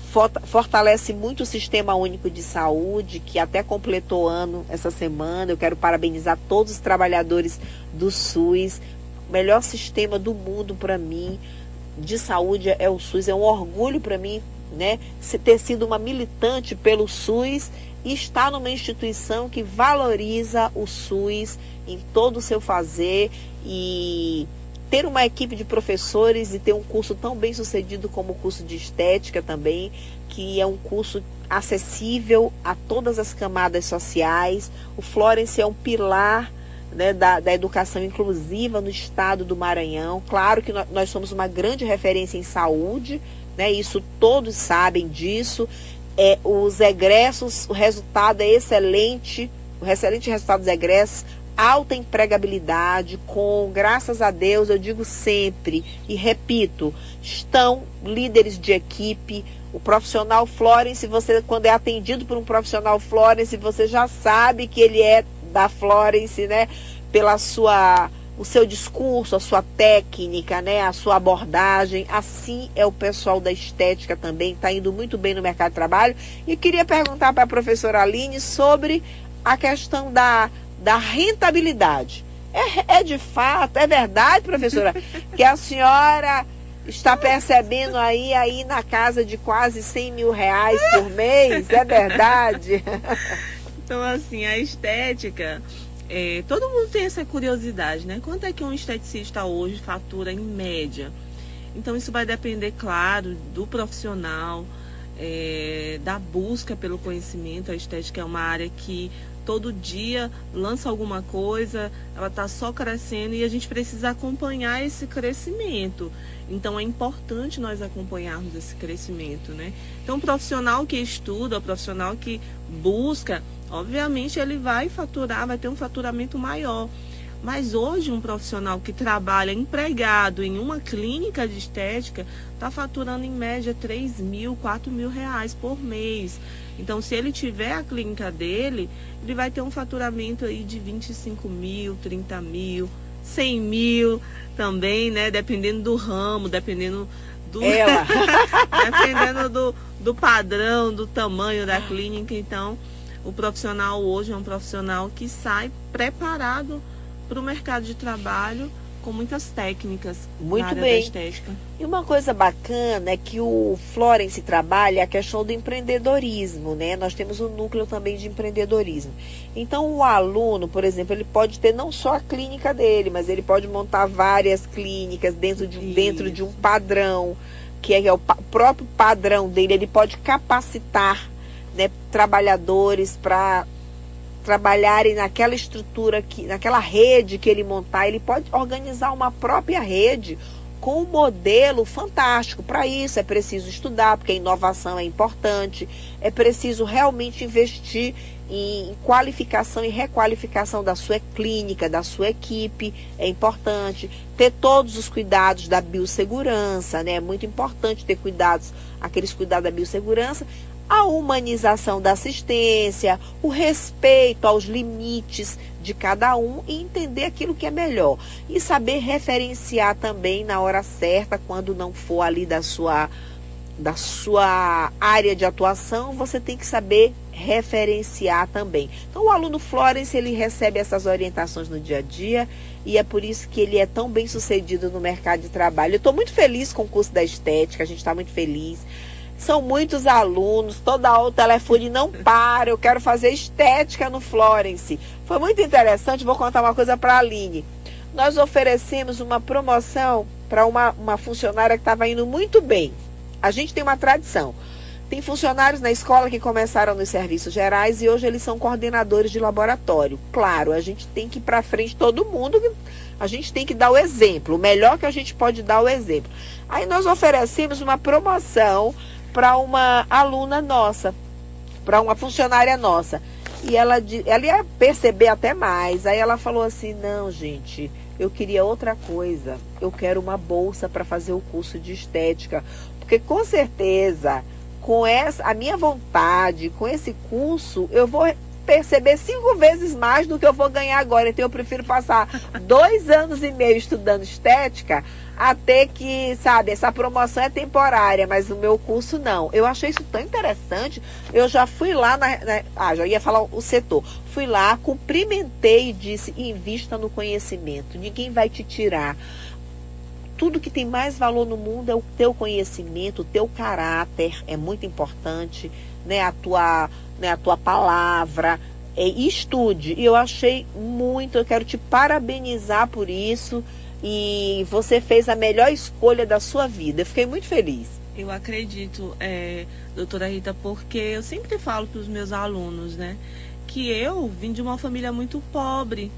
fortalece muito o Sistema Único de Saúde, que até completou ano essa semana. Eu quero parabenizar todos os trabalhadores do SUS. O melhor sistema do mundo para mim de saúde é o SUS. É um orgulho para mim né, ter sido uma militante pelo SUS e estar numa instituição que valoriza o SUS em todo o seu fazer e ter uma equipe de professores e ter um curso tão bem sucedido como o curso de estética também, que é um curso acessível a todas as camadas sociais. O Florence é um pilar né, da, da, educação inclusiva no estado do Maranhão. Claro que nós somos uma grande referência em saúde, né, isso todos sabem disso. É, os egressos, o resultado é excelente, o excelente resultado dos egressos alta empregabilidade, com, graças a Deus, eu digo sempre e repito, estão líderes de equipe. O profissional Florence, você quando é atendido por um profissional Florence, você já sabe que ele é da Florence, né? Pela sua o seu discurso, a sua técnica, né, a sua abordagem. Assim é o pessoal da estética também, está indo muito bem no mercado de trabalho. E queria perguntar para a professora Aline sobre a questão da da rentabilidade. É, é de fato, é verdade, professora, que a senhora está percebendo aí, aí na casa de quase 100 mil reais por mês? É verdade? Então, assim, a estética, é, todo mundo tem essa curiosidade, né? Quanto é que um esteticista hoje fatura em média? Então, isso vai depender, claro, do profissional, é, da busca pelo conhecimento. A estética é uma área que todo dia lança alguma coisa, ela está só crescendo e a gente precisa acompanhar esse crescimento. Então é importante nós acompanharmos esse crescimento, né? Então o profissional que estuda, o profissional que busca, obviamente ele vai faturar, vai ter um faturamento maior. Mas hoje um profissional que trabalha empregado em uma clínica de estética está faturando em média 3 mil, 4 mil reais por mês. Então, se ele tiver a clínica dele, ele vai ter um faturamento aí de 25 mil, 30 mil, 100 mil também, né? Dependendo do ramo, dependendo do, dependendo do, do padrão, do tamanho da clínica. Então, o profissional hoje é um profissional que sai preparado para o mercado de trabalho com muitas técnicas Muito bem. E uma coisa bacana é que o Florence trabalha a questão do empreendedorismo, né? Nós temos um núcleo também de empreendedorismo. Então o aluno, por exemplo, ele pode ter não só a clínica dele, mas ele pode montar várias clínicas dentro de, um, dentro de um padrão. que é o próprio padrão dele, ele pode capacitar né, trabalhadores para trabalharem naquela estrutura, que, naquela rede que ele montar. Ele pode organizar uma própria rede com um modelo fantástico. Para isso é preciso estudar, porque a inovação é importante, é preciso realmente investir em qualificação e requalificação da sua clínica, da sua equipe, é importante ter todos os cuidados da biossegurança, né? É muito importante ter cuidados, aqueles cuidados da biossegurança, a humanização da assistência, o respeito aos limites de cada um e entender aquilo que é melhor. E saber referenciar também na hora certa, quando não for ali da sua da sua área de atuação, você tem que saber referenciar também. Então, o aluno Florence, ele recebe essas orientações no dia a dia e é por isso que ele é tão bem sucedido no mercado de trabalho. Eu estou muito feliz com o curso da estética, a gente está muito feliz. São muitos alunos, toda hora o telefone não para. Eu quero fazer estética no Florence. Foi muito interessante, vou contar uma coisa para a Aline. Nós oferecemos uma promoção para uma, uma funcionária que estava indo muito bem. A gente tem uma tradição. Tem funcionários na escola que começaram nos serviços gerais e hoje eles são coordenadores de laboratório. Claro, a gente tem que ir para frente todo mundo, a gente tem que dar o exemplo, o melhor que a gente pode dar o exemplo. Aí nós oferecemos uma promoção para uma aluna nossa, para uma funcionária nossa. E ela, ela ia perceber até mais. Aí ela falou assim: não, gente, eu queria outra coisa. Eu quero uma bolsa para fazer o curso de estética. Porque com certeza, com essa, a minha vontade, com esse curso, eu vou perceber cinco vezes mais do que eu vou ganhar agora. Então eu prefiro passar dois anos e meio estudando estética até que, sabe, essa promoção é temporária, mas o meu curso não. Eu achei isso tão interessante. Eu já fui lá na, na ah, já ia falar o setor. Fui lá, cumprimentei e disse: invista no conhecimento. Ninguém vai te tirar tudo que tem mais valor no mundo é o teu conhecimento, o teu caráter, é muito importante, né? A tua, né, a tua palavra. É, estude. E eu achei muito, eu quero te parabenizar por isso e você fez a melhor escolha da sua vida. Eu fiquei muito feliz. Eu acredito, é, doutora Rita, porque eu sempre falo para os meus alunos, né, que eu vim de uma família muito pobre.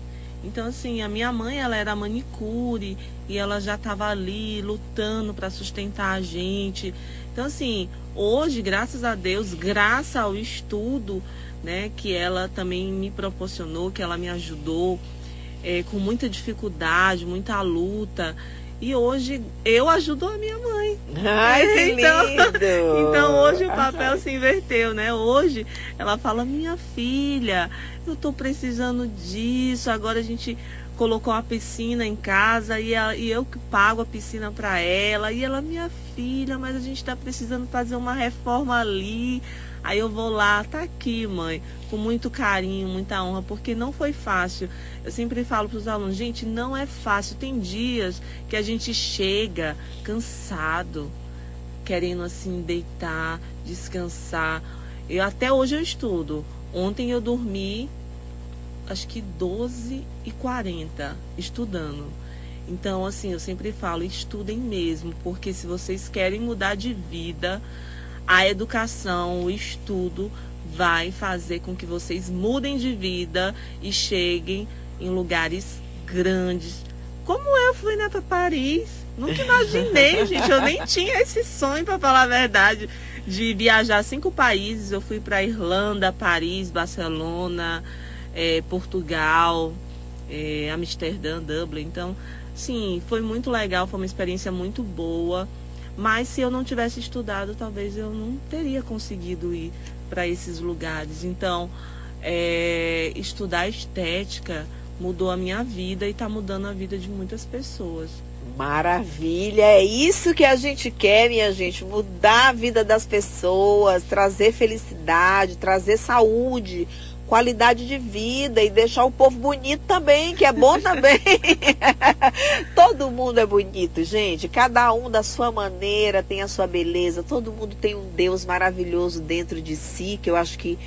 Então, assim, a minha mãe, ela era manicure e ela já estava ali lutando para sustentar a gente. Então, assim, hoje, graças a Deus, graças ao estudo, né, que ela também me proporcionou, que ela me ajudou, é, com muita dificuldade, muita luta. E hoje eu ajudo a minha mãe. Ai, que então, lindo! então hoje o papel se inverteu, né? Hoje ela fala: Minha filha, eu tô precisando disso. Agora a gente colocou uma piscina em casa e, ela, e eu que pago a piscina para ela. E ela, minha filha, mas a gente está precisando fazer uma reforma ali. Aí eu vou lá, tá aqui, mãe, com muito carinho, muita honra, porque não foi fácil. Eu sempre falo para os alunos, gente, não é fácil. Tem dias que a gente chega cansado, querendo assim deitar, descansar. Eu até hoje eu estudo. Ontem eu dormi acho que 12 e 40 estudando. Então, assim, eu sempre falo, estudem mesmo, porque se vocês querem mudar de vida, a educação, o estudo vai fazer com que vocês mudem de vida e cheguem em lugares grandes. Como eu fui né, para Paris, nunca imaginei, gente, eu nem tinha esse sonho para falar a verdade de viajar cinco países. Eu fui para Irlanda, Paris, Barcelona, é, Portugal, é, Amsterdã, Dublin. Então, sim, foi muito legal, foi uma experiência muito boa. Mas se eu não tivesse estudado, talvez eu não teria conseguido ir para esses lugares. Então, é, estudar estética mudou a minha vida e está mudando a vida de muitas pessoas. Maravilha, é isso que a gente quer, minha gente, mudar a vida das pessoas, trazer felicidade, trazer saúde, qualidade de vida e deixar o povo bonito também, que é bom também. todo mundo é bonito, gente. Cada um da sua maneira tem a sua beleza. Todo mundo tem um Deus maravilhoso dentro de si, que eu acho que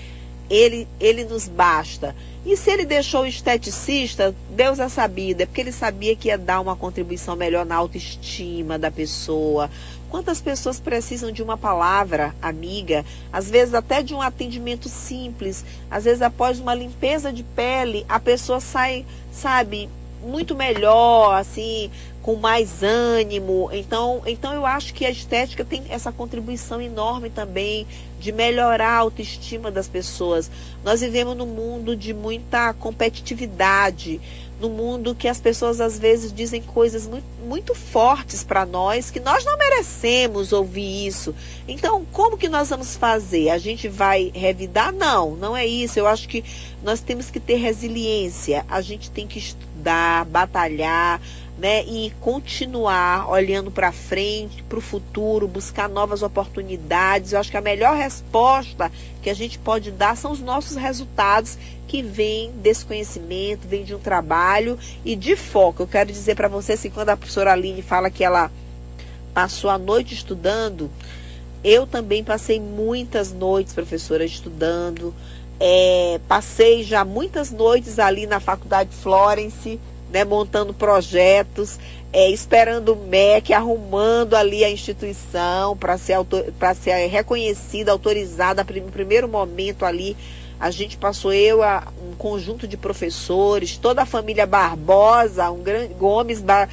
ele, ele nos basta. E se ele deixou o esteticista, Deus é sabido, é porque ele sabia que ia dar uma contribuição melhor na autoestima da pessoa, Quantas pessoas precisam de uma palavra amiga, às vezes até de um atendimento simples, às vezes após uma limpeza de pele, a pessoa sai, sabe, muito melhor, assim, com mais ânimo. Então, então eu acho que a estética tem essa contribuição enorme também de melhorar a autoestima das pessoas. Nós vivemos num mundo de muita competitividade, no mundo que as pessoas às vezes dizem coisas muito, muito fortes para nós que nós não merecemos ouvir isso. Então, como que nós vamos fazer? A gente vai revidar? Não, não é isso. Eu acho que nós temos que ter resiliência. A gente tem que estudar, batalhar, né, e continuar olhando para frente, para o futuro, buscar novas oportunidades. Eu acho que a melhor resposta que a gente pode dar são os nossos resultados que vêm desse conhecimento, vêm de um trabalho e de foco. Eu quero dizer para vocês que quando a professora Aline fala que ela passou a noite estudando, eu também passei muitas noites, professora, estudando. É, passei já muitas noites ali na Faculdade Florence, né, montando projetos, é, esperando o MEC, arrumando ali a instituição para ser, ser reconhecida, autorizada no primeiro momento ali. A gente passou eu, a, um conjunto de professores, toda a família Barbosa, um grande Gomes, Bar,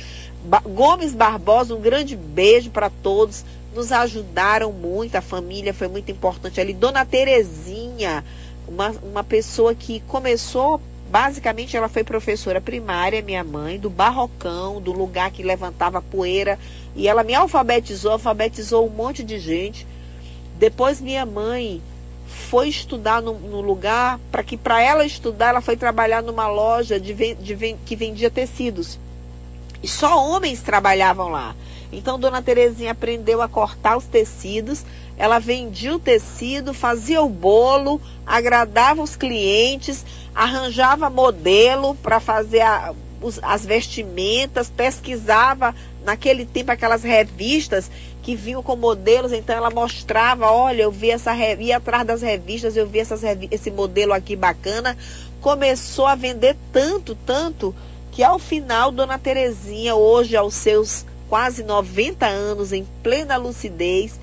ba, Gomes Barbosa, um grande beijo para todos. Nos ajudaram muito, a família foi muito importante ali. Dona Terezinha, uma, uma pessoa que começou Basicamente, ela foi professora primária, minha mãe, do barrocão, do lugar que levantava poeira. E ela me alfabetizou, alfabetizou um monte de gente. Depois, minha mãe foi estudar no, no lugar, para que para ela estudar, ela foi trabalhar numa loja de, de, que vendia tecidos. E só homens trabalhavam lá. Então, Dona Terezinha aprendeu a cortar os tecidos, ela vendia o tecido, fazia o bolo, agradava os clientes, arranjava modelo para fazer a, os, as vestimentas, pesquisava naquele tempo aquelas revistas que vinham com modelos, então ela mostrava, olha, eu vi essa ia atrás das revistas, eu vi essas, esse modelo aqui bacana, começou a vender tanto, tanto, que ao final Dona Terezinha, hoje aos seus quase 90 anos, em plena lucidez,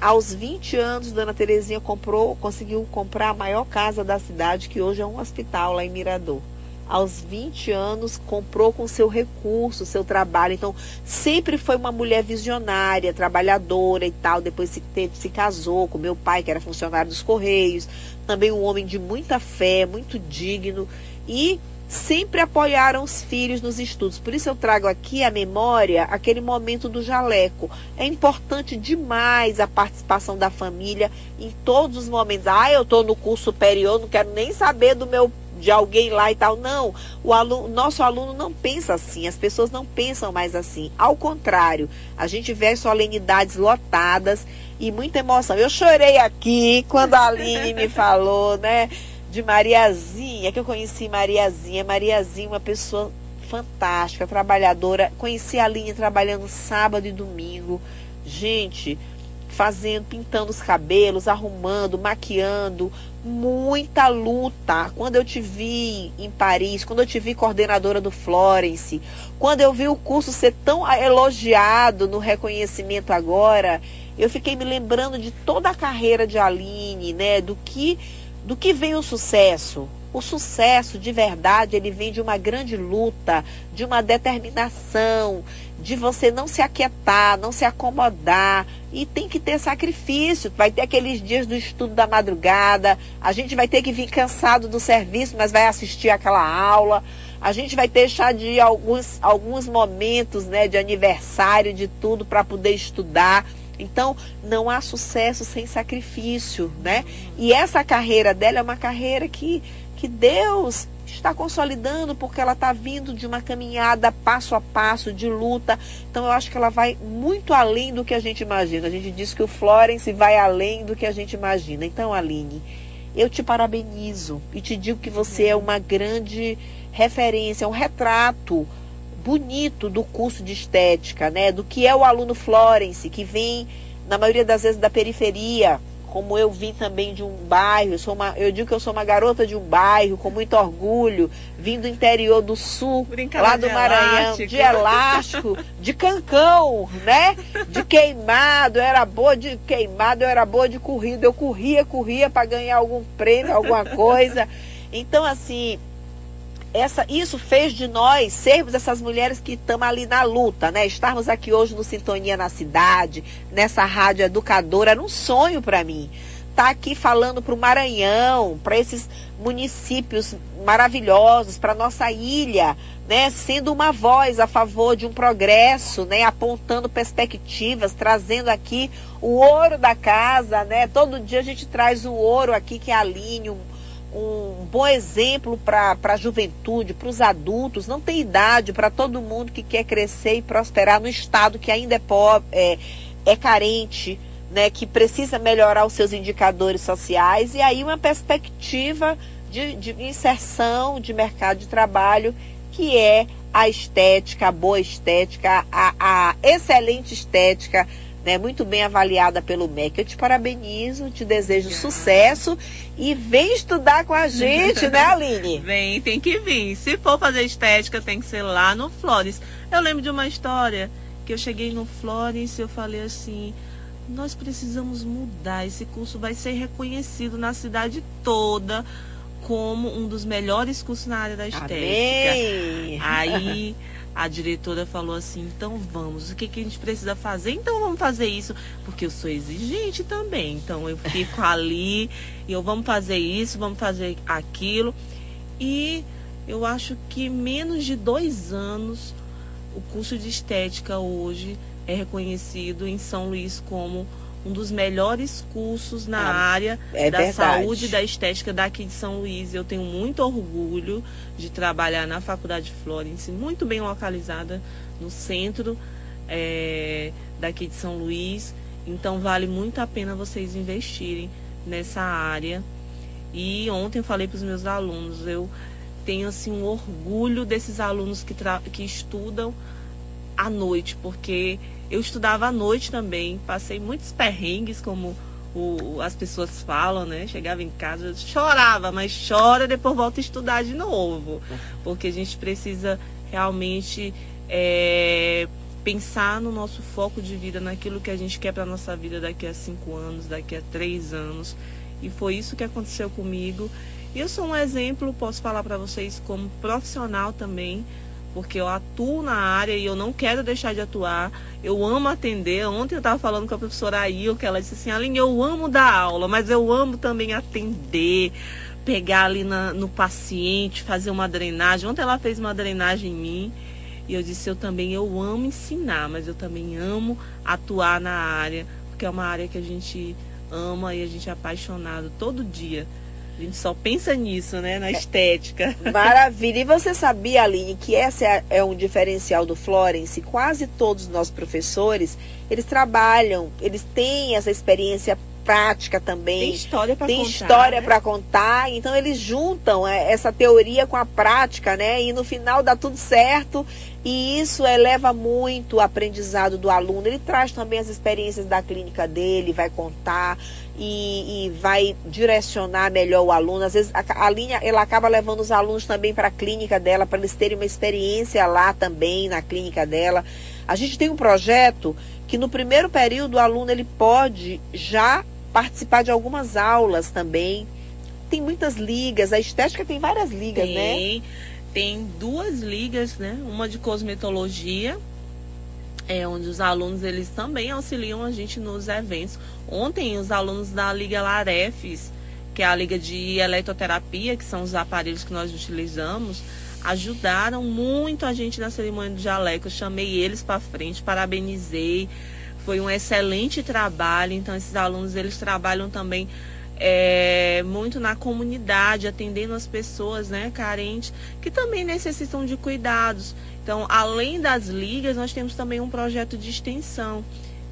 aos 20 anos, Dona Terezinha comprou, conseguiu comprar a maior casa da cidade, que hoje é um hospital lá em Mirador. Aos 20 anos, comprou com seu recurso, seu trabalho. Então, sempre foi uma mulher visionária, trabalhadora e tal. Depois se, se casou com meu pai, que era funcionário dos Correios. Também um homem de muita fé, muito digno. E sempre apoiaram os filhos nos estudos. Por isso eu trago aqui a memória aquele momento do jaleco. É importante demais a participação da família em todos os momentos. Ah, eu estou no curso superior, não quero nem saber do meu de alguém lá e tal. Não, o aluno, nosso aluno não pensa assim, as pessoas não pensam mais assim. Ao contrário, a gente vê solenidades lotadas e muita emoção. Eu chorei aqui quando a Aline me falou, né? De Mariazinha, que eu conheci Mariazinha. Mariazinha, uma pessoa fantástica, trabalhadora. Conheci a Linha trabalhando sábado e domingo. Gente, fazendo, pintando os cabelos, arrumando, maquiando, muita luta. Quando eu te vi em Paris, quando eu te vi coordenadora do Florence, quando eu vi o curso ser tão elogiado no reconhecimento agora, eu fiquei me lembrando de toda a carreira de Aline, né, do que do que vem o sucesso? O sucesso de verdade, ele vem de uma grande luta, de uma determinação, de você não se aquietar, não se acomodar. E tem que ter sacrifício. Vai ter aqueles dias do estudo da madrugada, a gente vai ter que vir cansado do serviço, mas vai assistir aquela aula. A gente vai deixar de alguns, alguns momentos né, de aniversário, de tudo, para poder estudar. Então, não há sucesso sem sacrifício, né? E essa carreira dela é uma carreira que, que Deus está consolidando porque ela está vindo de uma caminhada passo a passo de luta. Então eu acho que ela vai muito além do que a gente imagina. A gente diz que o Florence vai além do que a gente imagina. Então, Aline, eu te parabenizo e te digo que você é uma grande referência, um retrato bonito do curso de estética, né? Do que é o aluno Florence, que vem, na maioria das vezes, da periferia, como eu vim também de um bairro, eu, sou uma, eu digo que eu sou uma garota de um bairro com muito orgulho, vim do interior do sul, lá do Maranhão, de elástico, de cancão, né? De queimado, eu era boa de queimado, eu era boa de corrida, eu corria, corria para ganhar algum prêmio, alguma coisa. Então, assim, essa, isso fez de nós sermos essas mulheres que estamos ali na luta, né? Estarmos aqui hoje no Sintonia na Cidade, nessa rádio educadora, era um sonho para mim. Estar tá aqui falando para o Maranhão, para esses municípios maravilhosos, para nossa ilha, né? Sendo uma voz a favor de um progresso, né? Apontando perspectivas, trazendo aqui o ouro da casa, né? Todo dia a gente traz o ouro aqui, que é a Aline, um bom exemplo para a juventude, para os adultos, não tem idade para todo mundo que quer crescer e prosperar no estado que ainda é pobre, é, é carente, né, que precisa melhorar os seus indicadores sociais. E aí uma perspectiva de, de inserção de mercado de trabalho que é a estética, a boa estética, a, a excelente estética né, muito bem avaliada pelo MEC. Eu te parabenizo, te desejo sucesso e vem estudar com a gente, né, Aline? Vem, tem que vir. Se for fazer estética, tem que ser lá no Flores. Eu lembro de uma história que eu cheguei no Flores e eu falei assim: nós precisamos mudar. Esse curso vai ser reconhecido na cidade toda como um dos melhores cursos na área da estética. Amém. Aí a diretora falou assim: então vamos, o que, que a gente precisa fazer? Então vamos fazer isso, porque eu sou exigente também. Então eu fico ali e eu vamos fazer isso, vamos fazer aquilo. E eu acho que menos de dois anos o curso de estética hoje é reconhecido em São Luís como um dos melhores cursos na ah, área é da verdade. saúde e da estética daqui de São Luís. Eu tenho muito orgulho de trabalhar na Faculdade Florence, muito bem localizada no centro é, daqui de São Luís. Então vale muito a pena vocês investirem nessa área. E ontem eu falei para os meus alunos, eu tenho assim um orgulho desses alunos que, que estudam à noite, porque eu estudava à noite também, passei muitos perrengues, como o, as pessoas falam, né? Chegava em casa, chorava, mas chora, depois volta a estudar de novo. Porque a gente precisa realmente é, pensar no nosso foco de vida, naquilo que a gente quer para nossa vida daqui a cinco anos, daqui a três anos. E foi isso que aconteceu comigo. E eu sou um exemplo, posso falar para vocês como profissional também porque eu atuo na área e eu não quero deixar de atuar. Eu amo atender. Ontem eu estava falando com a professora Ail, que ela disse assim, Aline, eu amo dar aula, mas eu amo também atender, pegar ali na, no paciente, fazer uma drenagem. Ontem ela fez uma drenagem em mim. E eu disse, eu também eu amo ensinar, mas eu também amo atuar na área, porque é uma área que a gente ama e a gente é apaixonado todo dia. A gente só pensa nisso, né? Na estética. Maravilha. E você sabia, Aline, que essa é, é um diferencial do Florence? Quase todos os nossos professores, eles trabalham, eles têm essa experiência prática também. Tem história para contar. Tem história né? para contar. Então eles juntam é, essa teoria com a prática, né? E no final dá tudo certo. E isso eleva muito o aprendizado do aluno. Ele traz também as experiências da clínica dele, vai contar e, e vai direcionar melhor o aluno. Às vezes a, a linha ela acaba levando os alunos também para a clínica dela, para eles terem uma experiência lá também na clínica dela. A gente tem um projeto que no primeiro período o aluno ele pode já participar de algumas aulas também. Tem muitas ligas, a estética tem várias ligas, tem, né? Tem duas ligas, né? Uma de cosmetologia é, onde os alunos eles também auxiliam a gente nos eventos. Ontem os alunos da Liga Larefes, que é a Liga de Eletroterapia, que são os aparelhos que nós utilizamos, ajudaram muito a gente na cerimônia do jaleco. Eu chamei eles para frente, parabenizei. Foi um excelente trabalho. Então esses alunos eles trabalham também é, muito na comunidade, atendendo as pessoas né, carentes, que também necessitam de cuidados. Então, além das ligas, nós temos também um projeto de extensão,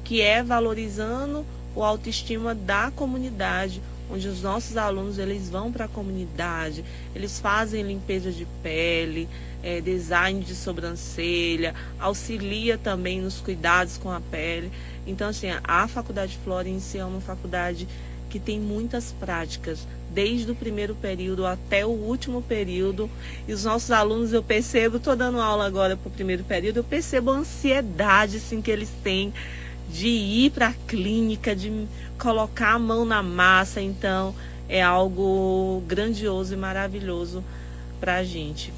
que é valorizando o autoestima da comunidade, onde os nossos alunos eles vão para a comunidade, eles fazem limpeza de pele, é, design de sobrancelha, auxilia também nos cuidados com a pele. Então, assim, a Faculdade Florence é uma faculdade que tem muitas práticas, desde o primeiro período até o último período. E os nossos alunos, eu percebo, estou dando aula agora para o primeiro período, eu percebo a ansiedade assim, que eles têm de ir para a clínica, de colocar a mão na massa. Então, é algo grandioso e maravilhoso para a gente.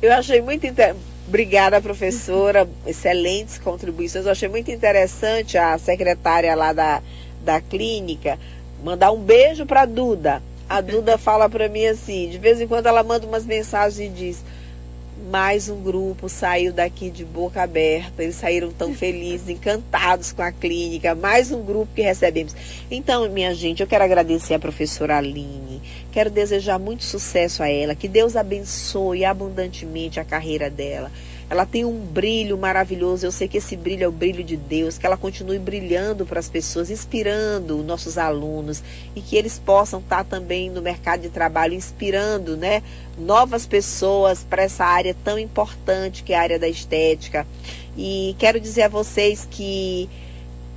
Eu achei muito interessante. Obrigada, professora. Excelentes contribuições. Eu achei muito interessante a secretária lá da, da clínica mandar um beijo para a Duda. A Duda fala para mim assim, de vez em quando ela manda umas mensagens e diz: mais um grupo saiu daqui de boca aberta. Eles saíram tão felizes, encantados com a clínica. Mais um grupo que recebemos. Então, minha gente, eu quero agradecer a professora Aline. Quero desejar muito sucesso a ela. Que Deus abençoe abundantemente a carreira dela ela tem um brilho maravilhoso. Eu sei que esse brilho é o brilho de Deus, que ela continue brilhando para as pessoas, inspirando nossos alunos e que eles possam estar também no mercado de trabalho inspirando, né, novas pessoas para essa área tão importante que é a área da estética. E quero dizer a vocês que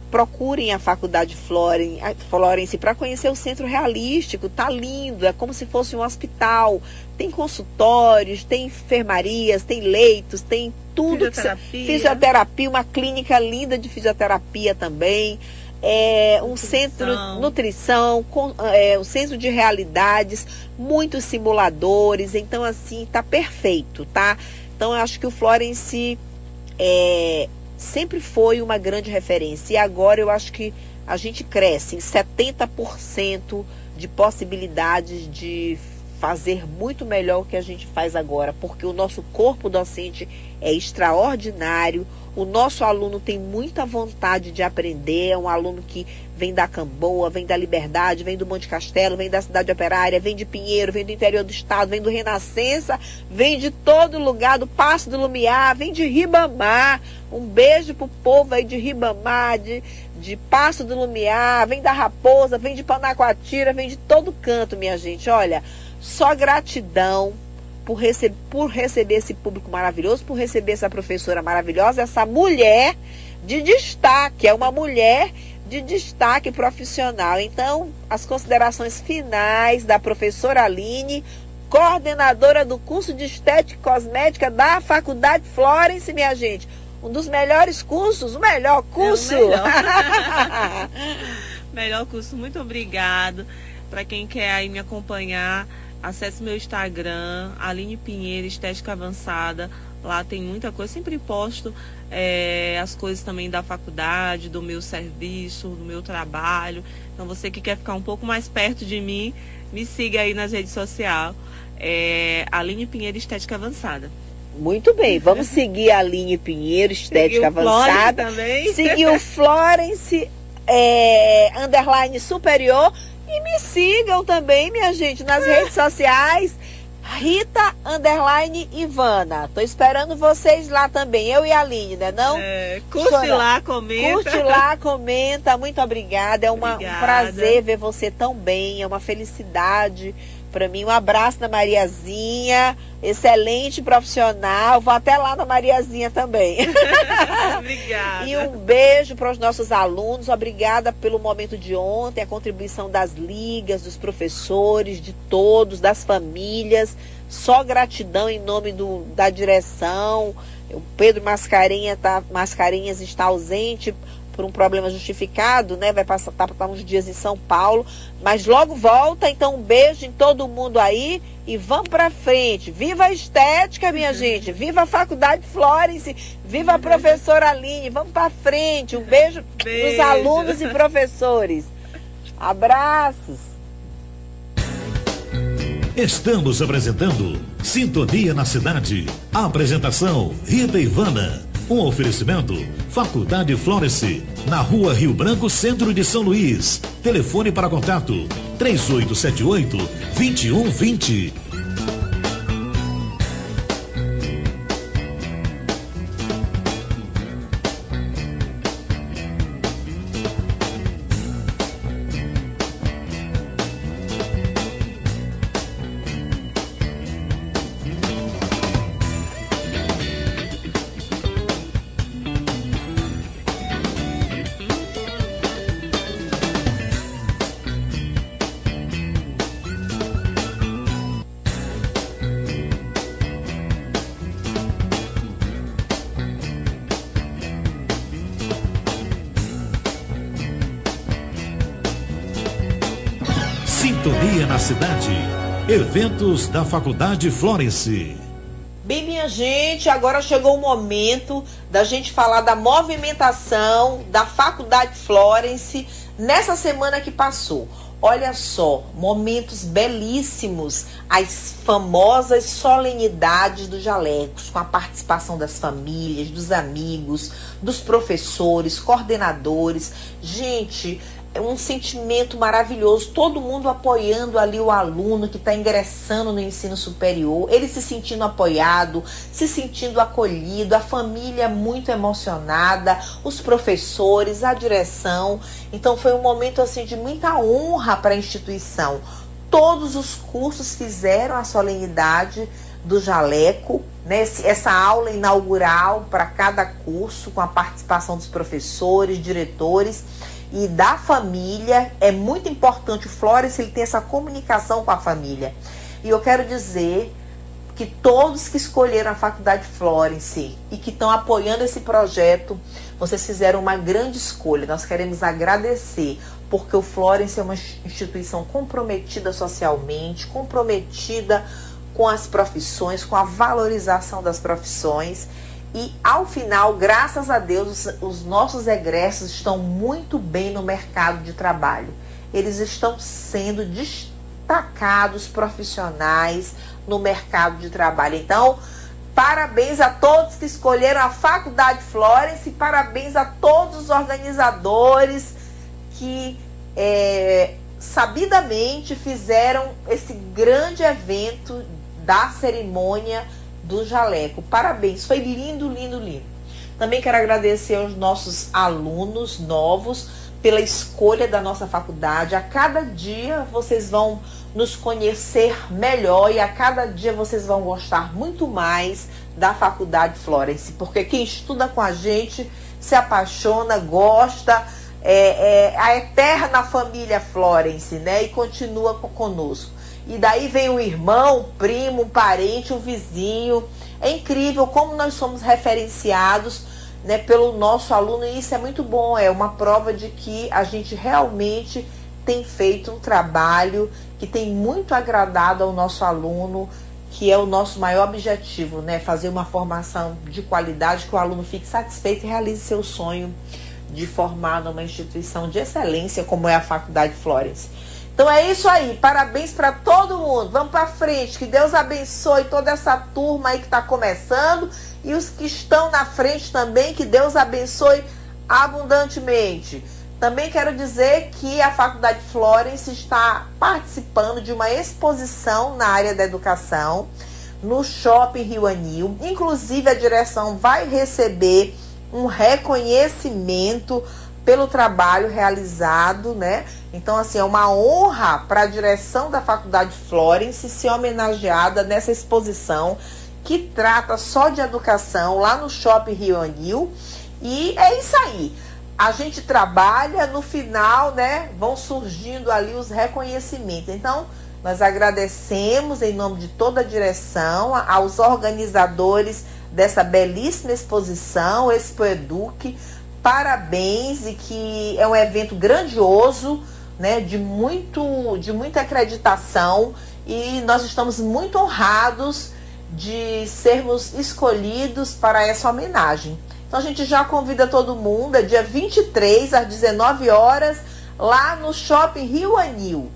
procurem a Faculdade Florence para conhecer o centro realístico. Tá lindo, é como se fosse um hospital. Tem consultórios, tem enfermarias, tem leitos, tem tudo. Fisioterapia. fisioterapia, uma clínica linda de fisioterapia também. É, um nutrição. centro nutrição, com, é, um centro de realidades, muitos simuladores. Então, assim, tá perfeito, tá? Então, eu acho que o Florence é, sempre foi uma grande referência. E agora eu acho que a gente cresce em 70% de possibilidades de fazer muito melhor o que a gente faz agora, porque o nosso corpo docente é extraordinário, o nosso aluno tem muita vontade de aprender, é um aluno que vem da Camboa, vem da Liberdade, vem do Monte Castelo, vem da Cidade Operária, vem de Pinheiro, vem do interior do estado, vem do Renascença, vem de todo lugar, do Passo do Lumiar, vem de Ribamar. Um beijo pro povo aí de Ribamar, de, de Passo do Lumiar, vem da Raposa, vem de Panacoatira, vem de todo canto, minha gente. Olha, só gratidão por, rece por receber esse público maravilhoso, por receber essa professora maravilhosa, essa mulher de destaque, é uma mulher de destaque profissional. Então, as considerações finais da professora Aline, coordenadora do curso de Estética e Cosmética da Faculdade Florence, minha gente. Um dos melhores cursos, o melhor curso. É o melhor. melhor curso, muito obrigado. Para quem quer aí me acompanhar, acesse meu Instagram, Aline Pinheiro, Estética Avançada. Lá tem muita coisa, sempre posto é, as coisas também da faculdade, do meu serviço, do meu trabalho. Então você que quer ficar um pouco mais perto de mim, me siga aí nas redes sociais. É, Aline Pinheiro Estética Avançada. Muito bem, vamos seguir a Aline Pinheiro, Estética Avançada. Também. Seguir o Florence é, Underline Superior e me sigam também, minha gente, nas redes sociais. Rita Underline Ivana. Tô esperando vocês lá também, eu e a Aline, né não? É, curte Chora. lá, comenta. Curte lá, comenta. Muito obrigada. É uma, um prazer ver você tão bem. É uma felicidade para mim. Um abraço na Mariazinha, excelente profissional. Vou até lá na Mariazinha também. Obrigada. E um beijo para os nossos alunos. Obrigada pelo momento de ontem, a contribuição das ligas, dos professores, de todos, das famílias. Só gratidão em nome do, da direção. O Pedro Mascarenha tá, Mascarenhas está ausente por um problema justificado, né? Vai passar tá, tá uns dias em São Paulo, mas logo volta. Então um beijo em todo mundo aí e vamos para frente. Viva a estética, minha gente. Viva a Faculdade Florence. Viva a professora Aline. Vamos para frente. Um beijo, beijo. nos alunos e professores. Abraços. Estamos apresentando Sintonia na Cidade. Apresentação Rita Ivana. Um oferecimento: Faculdade Florence, na rua Rio Branco, centro de São Luís. Telefone para contato: 3878 2120. Eventos da Faculdade Florence. Bem, minha gente, agora chegou o momento da gente falar da movimentação da Faculdade Florence nessa semana que passou. Olha só, momentos belíssimos, as famosas solenidades dos jalecos, com a participação das famílias, dos amigos, dos professores, coordenadores. Gente, um sentimento maravilhoso, todo mundo apoiando ali o aluno que está ingressando no ensino superior, ele se sentindo apoiado, se sentindo acolhido, a família muito emocionada, os professores, a direção. Então foi um momento assim de muita honra para a instituição. Todos os cursos fizeram a solenidade do jaleco, né? essa aula inaugural para cada curso, com a participação dos professores, diretores e da família. É muito importante o Flores ele tem essa comunicação com a família. E eu quero dizer que todos que escolheram a Faculdade Florence e que estão apoiando esse projeto, vocês fizeram uma grande escolha. Nós queremos agradecer, porque o Florence é uma instituição comprometida socialmente, comprometida com as profissões, com a valorização das profissões e ao final, graças a Deus, os, os nossos egressos estão muito bem no mercado de trabalho. Eles estão sendo destacados profissionais no mercado de trabalho. Então, parabéns a todos que escolheram a Faculdade Florence, parabéns a todos os organizadores que é, sabidamente fizeram esse grande evento da cerimônia do jaleco. Parabéns, foi lindo, lindo, lindo. Também quero agradecer aos nossos alunos novos pela escolha da nossa faculdade. A cada dia vocês vão nos conhecer melhor e a cada dia vocês vão gostar muito mais da Faculdade Florence, porque quem estuda com a gente se apaixona, gosta, é, é a eterna família Florence, né? E continua conosco. E daí vem o irmão, o primo, o parente, o vizinho. É incrível como nós somos referenciados né, pelo nosso aluno e isso é muito bom. É uma prova de que a gente realmente tem feito um trabalho que tem muito agradado ao nosso aluno, que é o nosso maior objetivo, né? Fazer uma formação de qualidade, que o aluno fique satisfeito e realize seu sonho de formar numa instituição de excelência como é a Faculdade Flores. Então é isso aí. Parabéns para todo mundo. Vamos para frente. Que Deus abençoe toda essa turma aí que está começando e os que estão na frente também. Que Deus abençoe abundantemente. Também quero dizer que a Faculdade Florence está participando de uma exposição na área da educação no Shopping Rio Anil. Inclusive, a direção vai receber um reconhecimento pelo trabalho realizado, né? Então, assim, é uma honra para a direção da Faculdade Florence ser homenageada nessa exposição que trata só de educação lá no Shopping Rio Anil. E é isso aí. A gente trabalha, no final, né? Vão surgindo ali os reconhecimentos. Então, nós agradecemos em nome de toda a direção, aos organizadores dessa belíssima exposição, Expo Eduque, parabéns e que é um evento grandioso, né, de muito de muita acreditação e nós estamos muito honrados de sermos escolhidos para essa homenagem. Então a gente já convida todo mundo, é dia 23 às 19 horas, lá no Shopping Rio Anil.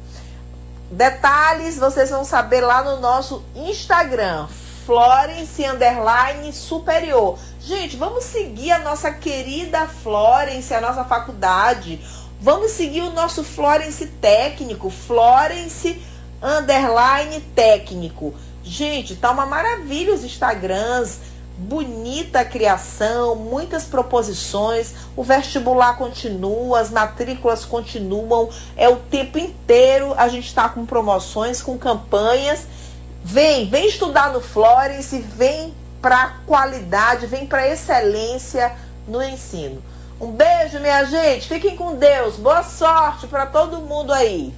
Detalhes vocês vão saber lá no nosso Instagram, Florence Underline Superior. Gente, vamos seguir a nossa querida Florence, a nossa faculdade. Vamos seguir o nosso Florence técnico, Florence Underline Técnico. Gente, tá uma maravilha os Instagrams, bonita a criação, muitas proposições. O vestibular continua, as matrículas continuam, é o tempo inteiro a gente está com promoções, com campanhas Vem, vem estudar no Florence, vem para qualidade, vem para excelência no ensino. Um beijo, minha gente. Fiquem com Deus. Boa sorte para todo mundo aí.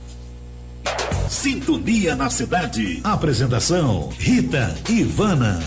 Sintonia na cidade. Apresentação: Rita Ivana.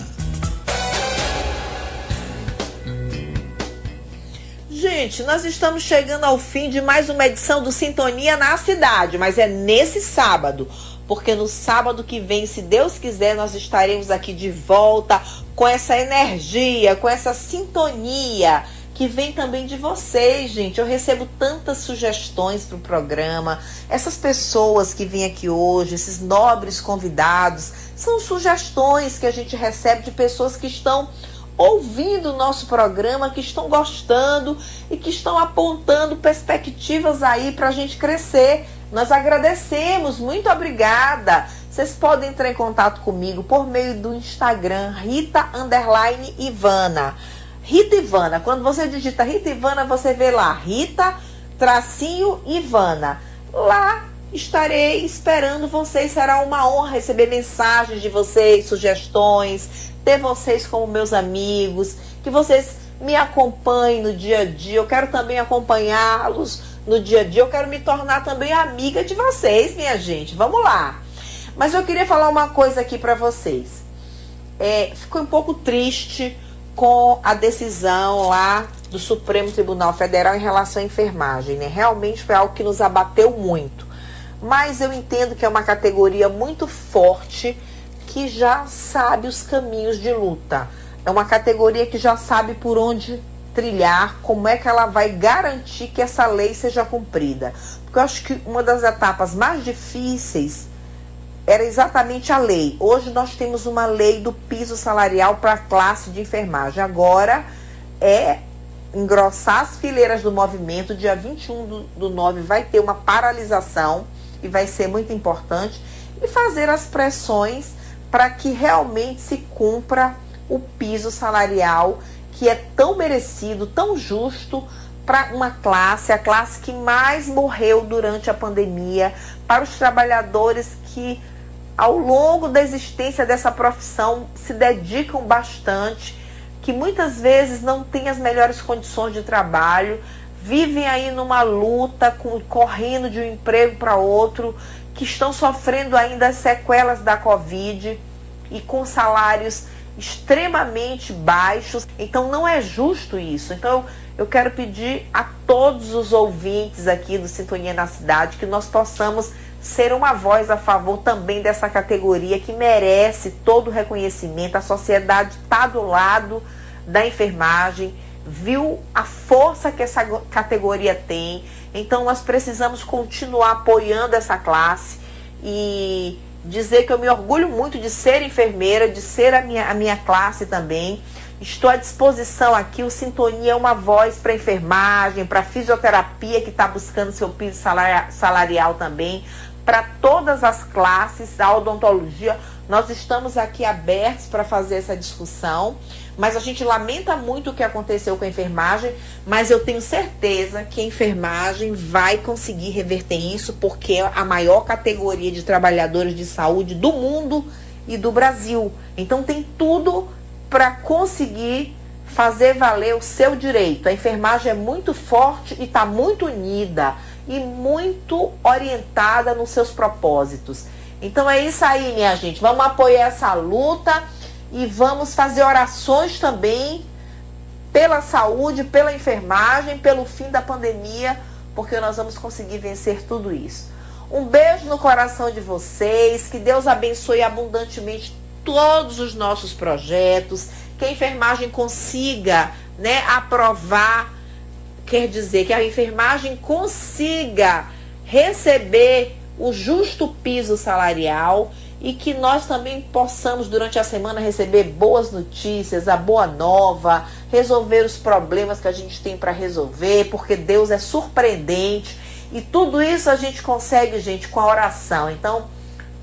Gente, nós estamos chegando ao fim de mais uma edição do Sintonia na cidade, mas é nesse sábado porque no sábado que vem, se Deus quiser, nós estaremos aqui de volta com essa energia, com essa sintonia que vem também de vocês, gente. Eu recebo tantas sugestões para o programa. Essas pessoas que vêm aqui hoje, esses nobres convidados, são sugestões que a gente recebe de pessoas que estão ouvindo o nosso programa, que estão gostando e que estão apontando perspectivas aí para a gente crescer. Nós agradecemos, muito obrigada. Vocês podem entrar em contato comigo por meio do Instagram Rita Ivana. Rita Ivana. Quando você digita Rita Ivana, você vê lá Rita tracinho Ivana. Lá estarei esperando vocês. Será uma honra receber mensagens de vocês, sugestões, ter vocês como meus amigos, que vocês me acompanhem no dia a dia. Eu quero também acompanhá-los no dia a dia. Eu quero me tornar também amiga de vocês, minha gente. Vamos lá. Mas eu queria falar uma coisa aqui para vocês. É, ficou um pouco triste com a decisão lá do Supremo Tribunal Federal em relação à enfermagem. Né? Realmente foi algo que nos abateu muito. Mas eu entendo que é uma categoria muito forte que já sabe os caminhos de luta. É uma categoria que já sabe por onde trilhar, como é que ela vai garantir que essa lei seja cumprida. Porque eu acho que uma das etapas mais difíceis era exatamente a lei. Hoje nós temos uma lei do piso salarial para a classe de enfermagem. Agora é engrossar as fileiras do movimento. Dia 21 do, do 9 vai ter uma paralisação e vai ser muito importante. E fazer as pressões para que realmente se cumpra o piso salarial que é tão merecido, tão justo para uma classe, a classe que mais morreu durante a pandemia, para os trabalhadores que ao longo da existência dessa profissão se dedicam bastante, que muitas vezes não têm as melhores condições de trabalho, vivem aí numa luta, com, correndo de um emprego para outro, que estão sofrendo ainda as sequelas da Covid e com salários extremamente baixos. Então não é justo isso. Então eu quero pedir a todos os ouvintes aqui do Sintonia na Cidade que nós possamos ser uma voz a favor também dessa categoria que merece todo o reconhecimento. A sociedade está do lado da enfermagem, viu a força que essa categoria tem. Então nós precisamos continuar apoiando essa classe e dizer que eu me orgulho muito de ser enfermeira, de ser a minha, a minha classe também. Estou à disposição aqui. O Sintonia é uma voz para enfermagem, para fisioterapia que está buscando seu piso salarial também, para todas as classes, a odontologia. Nós estamos aqui abertos para fazer essa discussão, mas a gente lamenta muito o que aconteceu com a enfermagem, mas eu tenho certeza que a enfermagem vai conseguir reverter isso, porque é a maior categoria de trabalhadores de saúde do mundo e do Brasil. Então tem tudo para conseguir fazer valer o seu direito. A enfermagem é muito forte e está muito unida e muito orientada nos seus propósitos. Então é isso aí, minha gente. Vamos apoiar essa luta e vamos fazer orações também pela saúde, pela enfermagem, pelo fim da pandemia, porque nós vamos conseguir vencer tudo isso. Um beijo no coração de vocês, que Deus abençoe abundantemente todos os nossos projetos, que a enfermagem consiga, né, aprovar quer dizer que a enfermagem consiga receber o justo piso salarial e que nós também possamos durante a semana receber boas notícias, a boa nova, resolver os problemas que a gente tem para resolver, porque Deus é surpreendente e tudo isso a gente consegue, gente, com a oração. Então,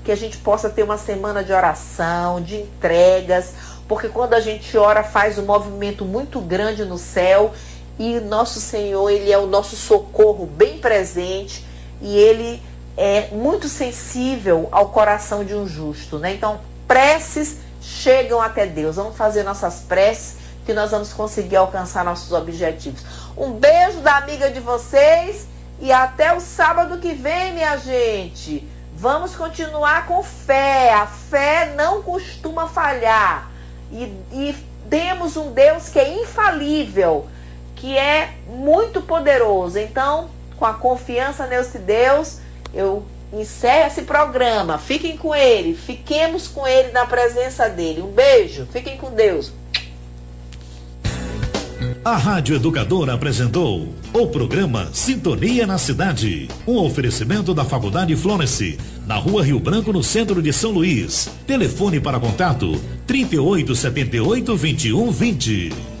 que a gente possa ter uma semana de oração, de entregas, porque quando a gente ora faz um movimento muito grande no céu e nosso Senhor, ele é o nosso socorro bem presente e ele é muito sensível ao coração de um justo, né? Então, preces chegam até Deus. Vamos fazer nossas preces que nós vamos conseguir alcançar nossos objetivos. Um beijo da amiga de vocês e até o sábado que vem, minha gente. Vamos continuar com fé. A fé não costuma falhar. E, e temos um Deus que é infalível que é muito poderoso. Então, com a confiança nesse Deus, eu encerra esse programa. Fiquem com ele, fiquemos com ele na presença dele. Um beijo, fiquem com Deus. A Rádio Educadora apresentou o programa Sintonia na Cidade. Um oferecimento da Faculdade Florence, na rua Rio Branco, no centro de São Luís. Telefone para contato: 3878 2120.